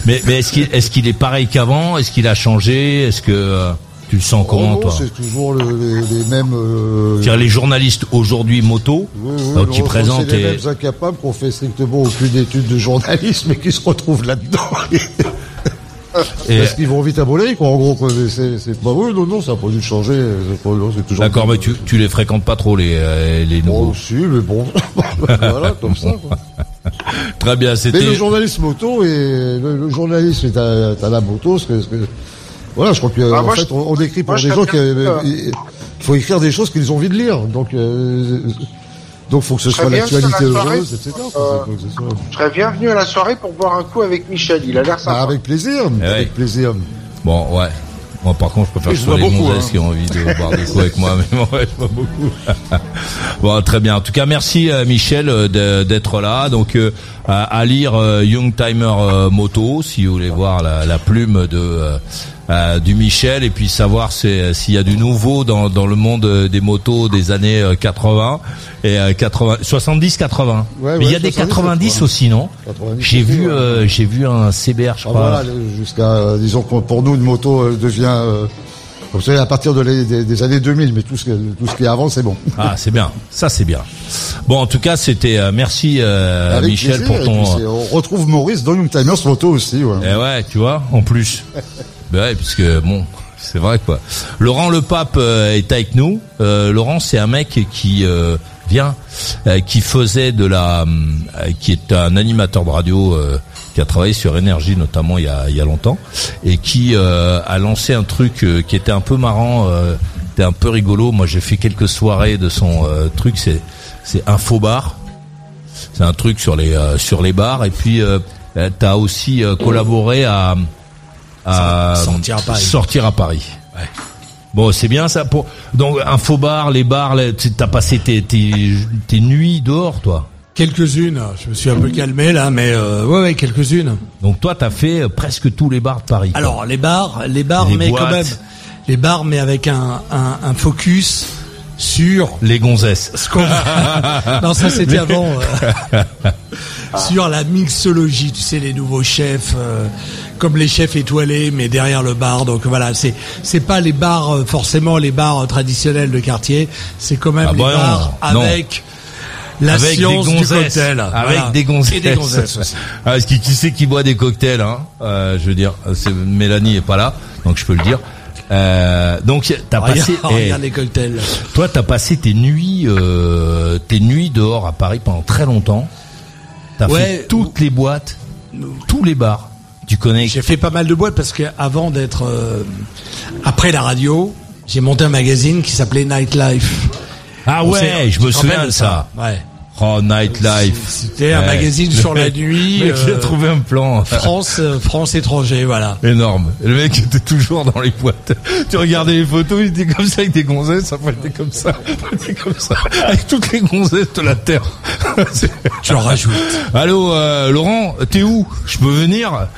Mais, mais est-ce qu'il est, qu'il est pareil qu'avant? Est-ce qu'il a changé? Est-ce que euh, tu le sens comment Oh non, toi? C'est toujours le- les, les mêmes. euh, C'est-à-dire les journalistes aujourd'hui moto, oui, oui, donc qui présentent les et- mêmes incapables qui ont fait strictement aucune étude de journalisme et qui se retrouvent là-dedans. (laughs) Et- Parce qu'ils vont vite aboler, quoi, en gros. quoi. Mais C'est, c'est pas, oui, non, non, ça n'a pas dû changer. D'accord, mais tu, tu les fréquentes pas trop les euh, les nouveaux. Bon, si, mais bon. (laughs) voilà, comme ça, quoi. (laughs) Très bien, Mais c'était. le journalisme moto et le, le journalisme est à, à la moto, ce que, ce que- voilà, je crois que Ah, en fait, je- on, on écrit pour moi, des gens qui, euh, il faut écrire des choses qu'ils ont envie de lire, donc, euh, donc faut que ce soit l'actualité heureuse, etc. euh, Je serais bienvenu à la soirée pour boire un coup avec Michel. Il a l'air sympa. Bah, avec plaisir, Eh avec plaisir. Bon, ouais. Moi, par contre, je préfère que ce soit les beaucoup, gonzesses hein. qui ont envie de (laughs) boire des coups avec moi, mais bon, ouais, je bois beaucoup. (laughs) bon, très bien. En tout cas, merci euh, Michel euh, d'être là. Donc, euh, à, à lire euh, Young Timer euh, Moto, si vous voulez voir la, la plume de euh, euh, du Michel et puis savoir c'est- s'il y a du nouveau dans, dans le monde euh, des motos des années euh, 80 et euh, 80 70 80. Ouais, Mais il y a des 70, 90 aussi non? 90 J'ai vu ouais. euh, j'ai vu un CBR je Ah, crois. voilà, jusqu'à, euh, disons que pour nous, une moto euh, devient, euh, vous savez, à partir de les- des, des années 2000, mais tout ce, que- tout ce qui est avant, c'est bon. Ah, c'est bien. Ça, c'est bien. Bon, en tout cas, c'était euh, merci euh, Avec Michel plaisir, pour et ton. on retrouve Maurice dans Youngtimers Moto aussi. Ouais. Eh ouais, tu vois, en plus. (laughs) ben ouais, bon, c'est vrai quoi. Laurent Le Pape euh, est avec nous. Euh, Laurent, c'est un mec qui euh, vient, qui faisait de la, qui est un animateur de radio. qui a travaillé sur énergie notamment il y a, il y a longtemps et qui a lancé un truc qui était un peu marrant était un peu rigolo moi j'ai fait quelques soirées de son truc c'est c'est Infobar c'est un truc sur les sur les bars et puis t'as aussi collaboré à, à Sortir à Paris. sortir à Paris. Bon, c'est bien ça pour donc Infobar, les bars, les- tu- t'as passé tes, tes tes nuits dehors, toi? Quelques-unes. Je me suis un peu calmé là, mais euh, ouais, ouais, quelques-unes. Donc toi, t'as fait euh, presque tous les bars de Paris. quoi. Alors les bars, les bars, Les mais quand même, les bars, mais avec un, un, un focus sur les gonzesses. ce qu'on- (laughs) non, ça c'était avant. euh, (laughs) sur la mixologie, tu sais, les nouveaux chefs, euh, comme les chefs étoilés, mais derrière le bar. Donc voilà, c'est c'est pas les bars euh, forcément les bars euh, traditionnels de quartier. C'est quand même Ah les bah non, bars non. avec la avec science des du gonzesses, cocktail. avec Voilà. des gonzesses. Et des gonzesses aussi. (laughs) Ah, que qui sait qui boit des cocktails hein Euh, Je veux dire, c'est Mélanie est pas là, donc je peux le dire. Euh, donc t'as Regarde, passé. (laughs) eh, regarde les cocktails. Toi, t'as passé tes nuits, euh, tes nuits dehors à Paris pendant très longtemps. T'as Ouais. fait toutes les boîtes, tous les bars. Tu connais. J'ai fait pas mal de boîtes parce que avant d'être euh, après la radio, j'ai monté un magazine qui s'appelait Nightlife. Ah On ouais, sait- je me souviens de ça. Ouais. Oh, Nightlife. C'était un Ouais. magazine sur la (laughs) nuit. Le mec, J'ai euh, trouvé un plan. France, euh, France étranger, voilà. Énorme. Le mec était toujours dans les boîtes. Tu regardais les photos, il était comme ça avec des gonzesses, après il était comme ça, après il était comme ça, avec toutes les gonzesses de la terre. tu en rajoutes. Allô, euh, Laurent, t'es où? Je peux venir?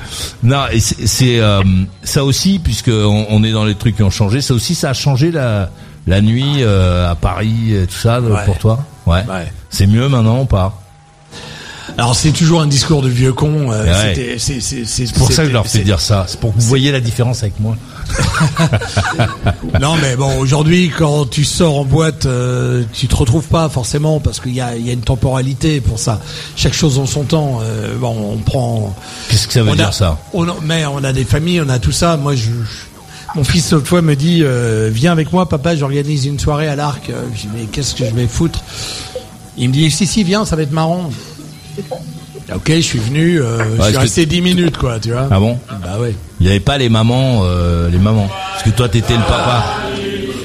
Non, et c'est euh, ça aussi, puisque on, on est dans les trucs qui ont changé. Ça aussi, ça a changé la la nuit euh, à Paris, et tout ça, Ouais. pour toi? Ouais. Ouais. C'est mieux maintenant ou pas? Alors c'est toujours un discours de vieux con. euh, Ouais. c'est- pour ça que je leur fais dire ça. C'est pour que vous voyez la différence avec moi. (laughs) Non mais bon, aujourd'hui quand tu sors en boîte, euh, tu te retrouves pas forcément parce qu'il y a, il y a une temporalité pour ça. Chaque chose en son temps. euh, bon, on prend. Qu'est-ce que ça veut on a- dire ça? on a- Mais on a des familles, on a tout ça. Moi, je, je- mon fils l'autre fois me dit, euh, viens avec moi, papa, j'organise une soirée à l'arc. Euh, Je dis mais qu'est-ce que je vais foutre? Il me dit si si viens, ça va être marrant. Ok, je suis venu, euh, je suis que- resté 10 minutes quoi, tu vois. Ah bon? Bah ouais. Il n'y avait pas les mamans, euh, les mamans. Parce que toi, t'étais le papa.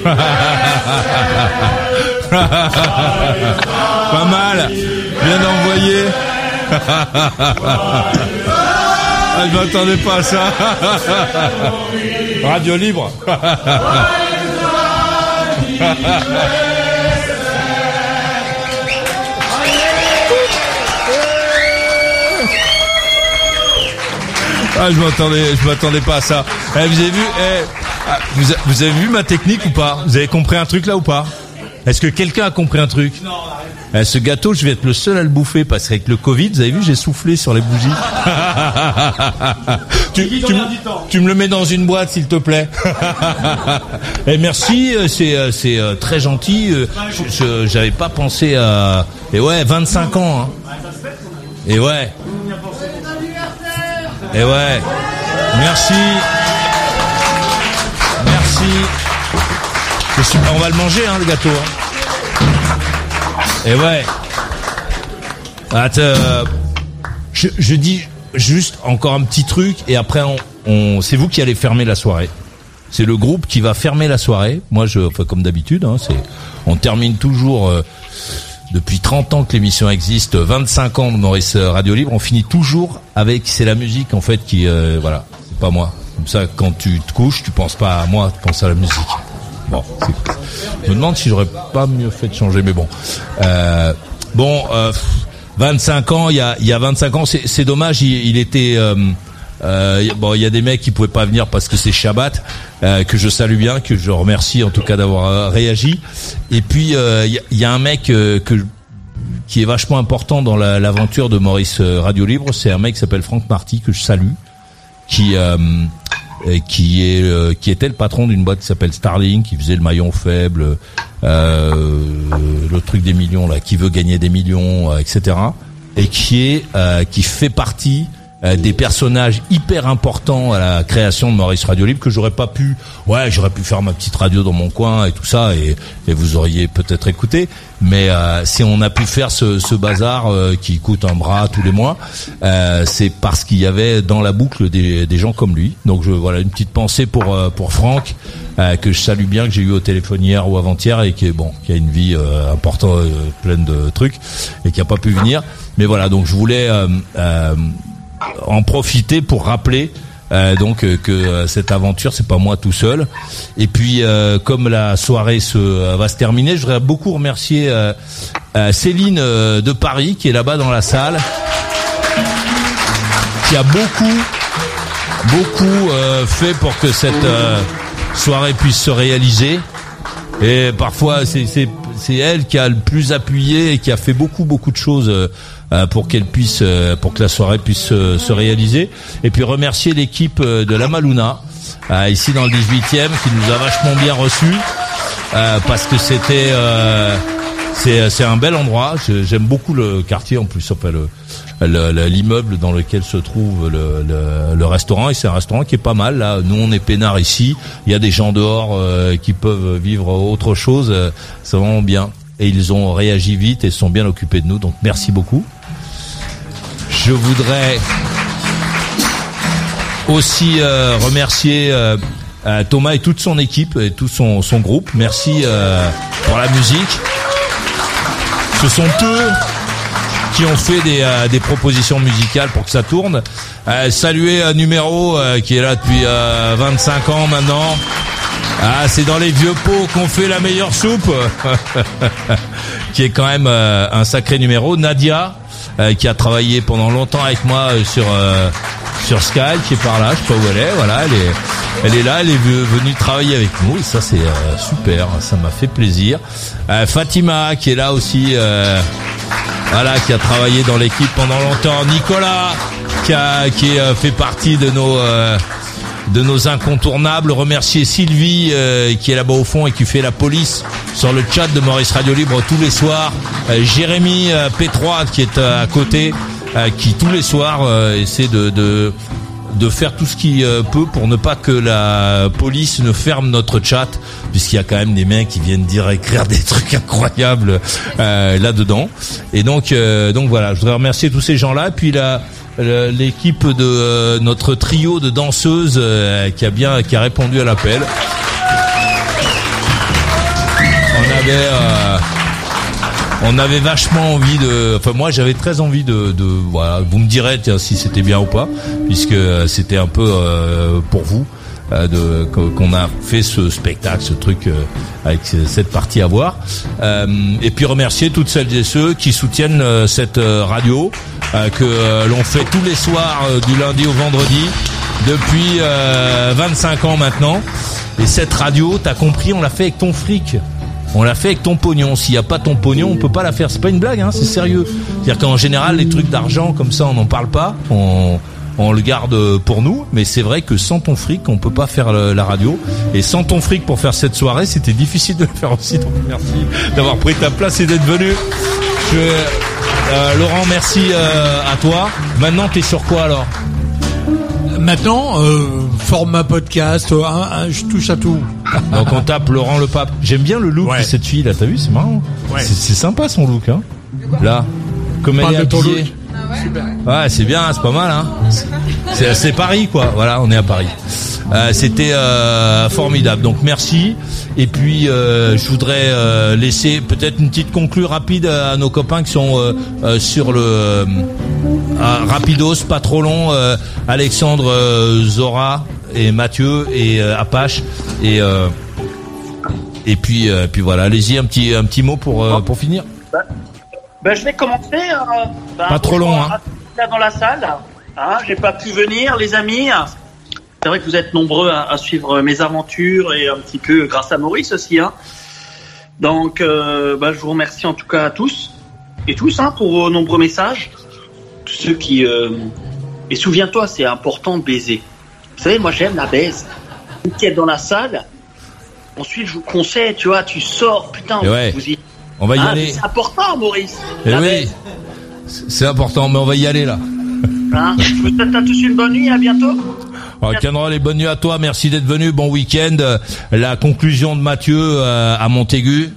(laughs) pas mal. Bien envoyé. (laughs) ah, je m'attendais pas à ça. Radio libre. Ah, je m'attendais, je m'attendais pas à ça. Eh, vous avez vu, eh, ah, vous, avez vu ma technique ou pas? Vous avez compris un truc là ou pas? Est-ce que quelqu'un a compris un truc Eh, ce gâteau, je vais être le seul à le bouffer parce qu'avec le Covid, vous avez vu, j'ai soufflé sur les bougies. (laughs) tu, tu me- tu me le mets dans une boîte, s'il te plaît. (laughs) Et merci, euh, c'est euh, c'est euh, très gentil. J'avais pas pensé à. Et ouais, 25 ans. Hein. Et ouais. Et ouais. Merci. Merci. Super. On va le manger, hein, le gâteau. hein. Et ouais. Euh, je, dis juste encore un petit truc et après on, c'est vous qui allez fermer la soirée. C'est le groupe qui va fermer la soirée. Moi, je, enfin, comme d'habitude, hein, c'est, on termine toujours euh, depuis 30 ans que l'émission existe, 25 ans de Maurice Radio Libre. On finit toujours avec, c'est la musique en fait qui, euh, voilà, c'est pas moi. Comme ça, quand tu te couches, tu penses pas à moi, tu penses à la musique. Bon, je me demande si j'aurais pas mieux fait de changer, mais bon. Euh, bon, euh, pff, 25 ans, il y a, il y a 25 ans, c'est dommage, il, il était, euh, Euh, y- bon, il y a des mecs qui pouvaient pas venir parce que c'est Shabbat, euh, que je salue bien, que je remercie en tout cas d'avoir euh, réagi. Et puis euh, il y, a- il y a un mec euh, que qui est vachement important dans la- l'aventure de Maurice euh, Radio Libre, c'est un mec qui s'appelle Franck Marty que je salue, qui euh, euh, qui est euh, qui était le patron d'une boîte qui s'appelle Starling, qui faisait le maillon faible, euh, le truc des millions là, qui veut gagner des millions, euh, etc. Et qui est euh, qui fait partie euh, des personnages hyper importants à la création de Maurice Radio Libre que j'aurais pas pu ouais j'aurais pu faire ma petite radio dans mon coin et tout ça et, et vous auriez peut-être écouté. Mais euh, si on a pu faire ce, ce bazar euh, qui coûte un bras tous les mois euh, c'est parce qu'il y avait dans la boucle des, des gens comme lui. Donc je voilà une petite pensée pour euh, pour Franck que je salue bien que j'ai eu au téléphone hier ou avant-hier et qui est bon qui a une vie importante pleine de trucs et qui a pas pu venir. Mais voilà donc je voulais en profiter pour rappeler euh, donc euh, que euh, cette aventure c'est pas moi tout seul. Et puis comme la soirée se va se terminer je voudrais beaucoup remercier Céline de Paris qui est là-bas dans la salle qui a beaucoup beaucoup fait pour que cette soirée puisse se réaliser. Et parfois c'est elle qui a le plus appuyé et qui a fait beaucoup beaucoup de choses pour qu'elle puisse euh, pour que la soirée puisse euh, se réaliser. Et puis remercier l'équipe euh, de la Maluna euh, ici dans le 18e qui nous a vachement bien reçus euh, parce que c'était euh, c'est un bel endroit. J'aime beaucoup le quartier en plus enfin le le- le- l'immeuble dans lequel se trouve le, le, restaurant. Et c'est un restaurant qui est pas mal là. Nous on est peinard ici. Il y a des gens dehors euh, qui peuvent vivre autre chose euh, c'est vraiment bien. Et ils ont réagi vite et sont bien occupés de nous. Donc merci beaucoup je voudrais aussi euh, remercier euh, euh, Thomas et toute son équipe et tout son, son groupe merci pour la musique ce sont eux qui ont fait des, des propositions musicales pour que ça tourne. Saluer numéro qui est là depuis euh, 25 ans maintenant. Ah, c'est dans les vieux pots qu'on fait la meilleure soupe, (laughs) qui est quand même un sacré numéro. Nadia, euh, qui a travaillé pendant longtemps avec moi euh, sur euh, sur Sky, qui est par là, je sais pas où elle est. Voilà, elle est elle est là, elle est ve- venue travailler avec nous et ça c'est euh, super, ça m'a fait plaisir. Fatima, qui est là aussi. voilà, qui a travaillé dans l'équipe pendant longtemps. Nicolas, qui a qui fait partie de nos de nos incontournables. Remercier Sylvie, euh, qui est là-bas au fond et qui fait la police sur le chat de Maurice Radio Libre tous les soirs. Euh, Jérémy euh, P3, qui est euh, à côté, euh, qui tous les soirs essaie de, de de faire tout ce qu'il peut pour ne pas que la police ne ferme notre chat, puisqu'il y a quand même des mecs qui viennent dire écrire des trucs incroyables euh, là-dedans. Et donc, euh, donc voilà, je voudrais remercier tous ces gens-là, puis la l'équipe de euh, notre trio de danseuses euh, qui a bien qui a répondu à l'appel. On avait euh, on avait vachement envie de enfin moi j'avais très envie de, de voilà vous me direz tiens, si c'était bien ou pas puisque c'était un peu euh, pour vous euh, qu'on a fait ce spectacle ce truc avec ce- cette partie à voir et puis remercier toutes celles et ceux qui soutiennent cette radio que euh, l'on fait tous les soirs euh, du lundi au vendredi depuis euh, 25 ans maintenant et cette radio t'as compris on l'a fait avec ton fric on l'a fait avec ton pognon. S'il n'y a pas ton pognon, on peut pas la faire. C'est pas une blague, hein, c'est sérieux. C'est-à-dire qu'en général, les trucs d'argent comme ça, on n'en parle pas. On, on le garde pour nous. Mais c'est vrai que sans ton fric, on peut pas faire la radio. Et sans ton fric pour faire cette soirée, c'était difficile de le faire aussi. Donc merci d'avoir pris ta place et d'être venu. Euh, Laurent, merci euh, à toi. Maintenant, t'es sur quoi alors Maintenant, euh, format podcast, je touche à tout. (laughs) Donc on tape Laurent le Pape. J'aime bien le look de cette fille là, t'as vu, c'est marrant. Ouais. C'est c'est sympa son look, hein. Là, comme elle est habillée. look. Super. Ouais, c'est bien, c'est pas mal, hein. C'est c'est Paris, quoi. Voilà, on est à Paris. Euh, C'était euh, formidable. Donc merci. Et puis euh, je voudrais laisser peut-être une petite conclue rapide à nos copains qui sont sur le rapidos, pas trop long. Alexandre Zora et Mathieu et Apache et et puis puis voilà. Allez-y un petit un petit mot pour pour finir. Ben, je vais commencer. euh, ben, Pas trop long, hein. Là dans la salle. Hein, j'ai pas pu venir, les amis. C'est vrai que vous êtes nombreux à, à, suivre mes aventures et un petit peu grâce à Maurice aussi. Hein. Donc, euh, bah, je vous remercie en tout cas à tous et tous hein, pour vos nombreux messages. Tous ceux qui. Euh... Et souviens-toi, c'est important de baiser. Vous savez, moi j'aime la baise. Qui est dans la salle. Ensuite, je vous conseille, tu vois, tu sors, putain, ouais. vous y. On va y Hein, aller. C'est important, Maurice. Eh La oui, c'est important, mais on va y aller là. Hein. Je vous souhaite à tous une bonne nuit, à bientôt. Rock'n'roll et bonne nuit à toi, merci d'être venu, bon week-end. Euh, La conclusion de Mathieu euh, à Montaigu.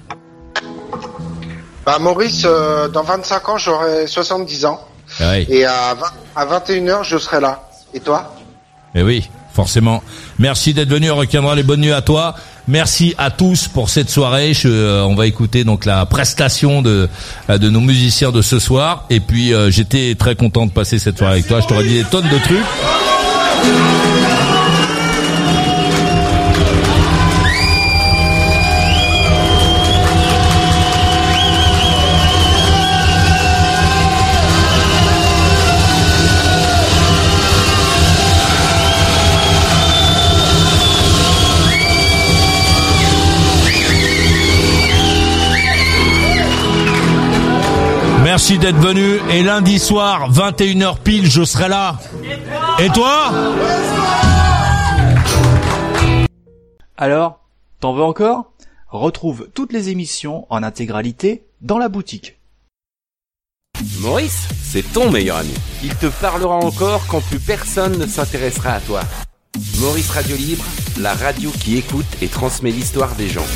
Bah, Maurice, euh, dans 25 ans, j'aurai 70 ans. Ouais. Et à, 20 à 21h, je serai là. Et toi? Eh oui, forcément. Merci d'être venu, Rock'n'Roll et bonne nuit à toi. Merci à tous pour cette soirée. Je, euh, on va écouter donc la prestation de de nos musiciens de ce soir. Et puis euh, j'étais très content de passer cette soirée avec toi. Je t'aurais dit des tonnes de trucs. Merci d'être venu. Et lundi soir, 21h pile, je serai là. Et toi Alors, t'en veux encore? Retrouve toutes les émissions en intégralité dans la boutique. Maurice, c'est ton meilleur ami. Il te parlera encore quand plus personne ne s'intéressera à toi. Maurice Radio Libre, la radio qui écoute et transmet l'histoire des gens.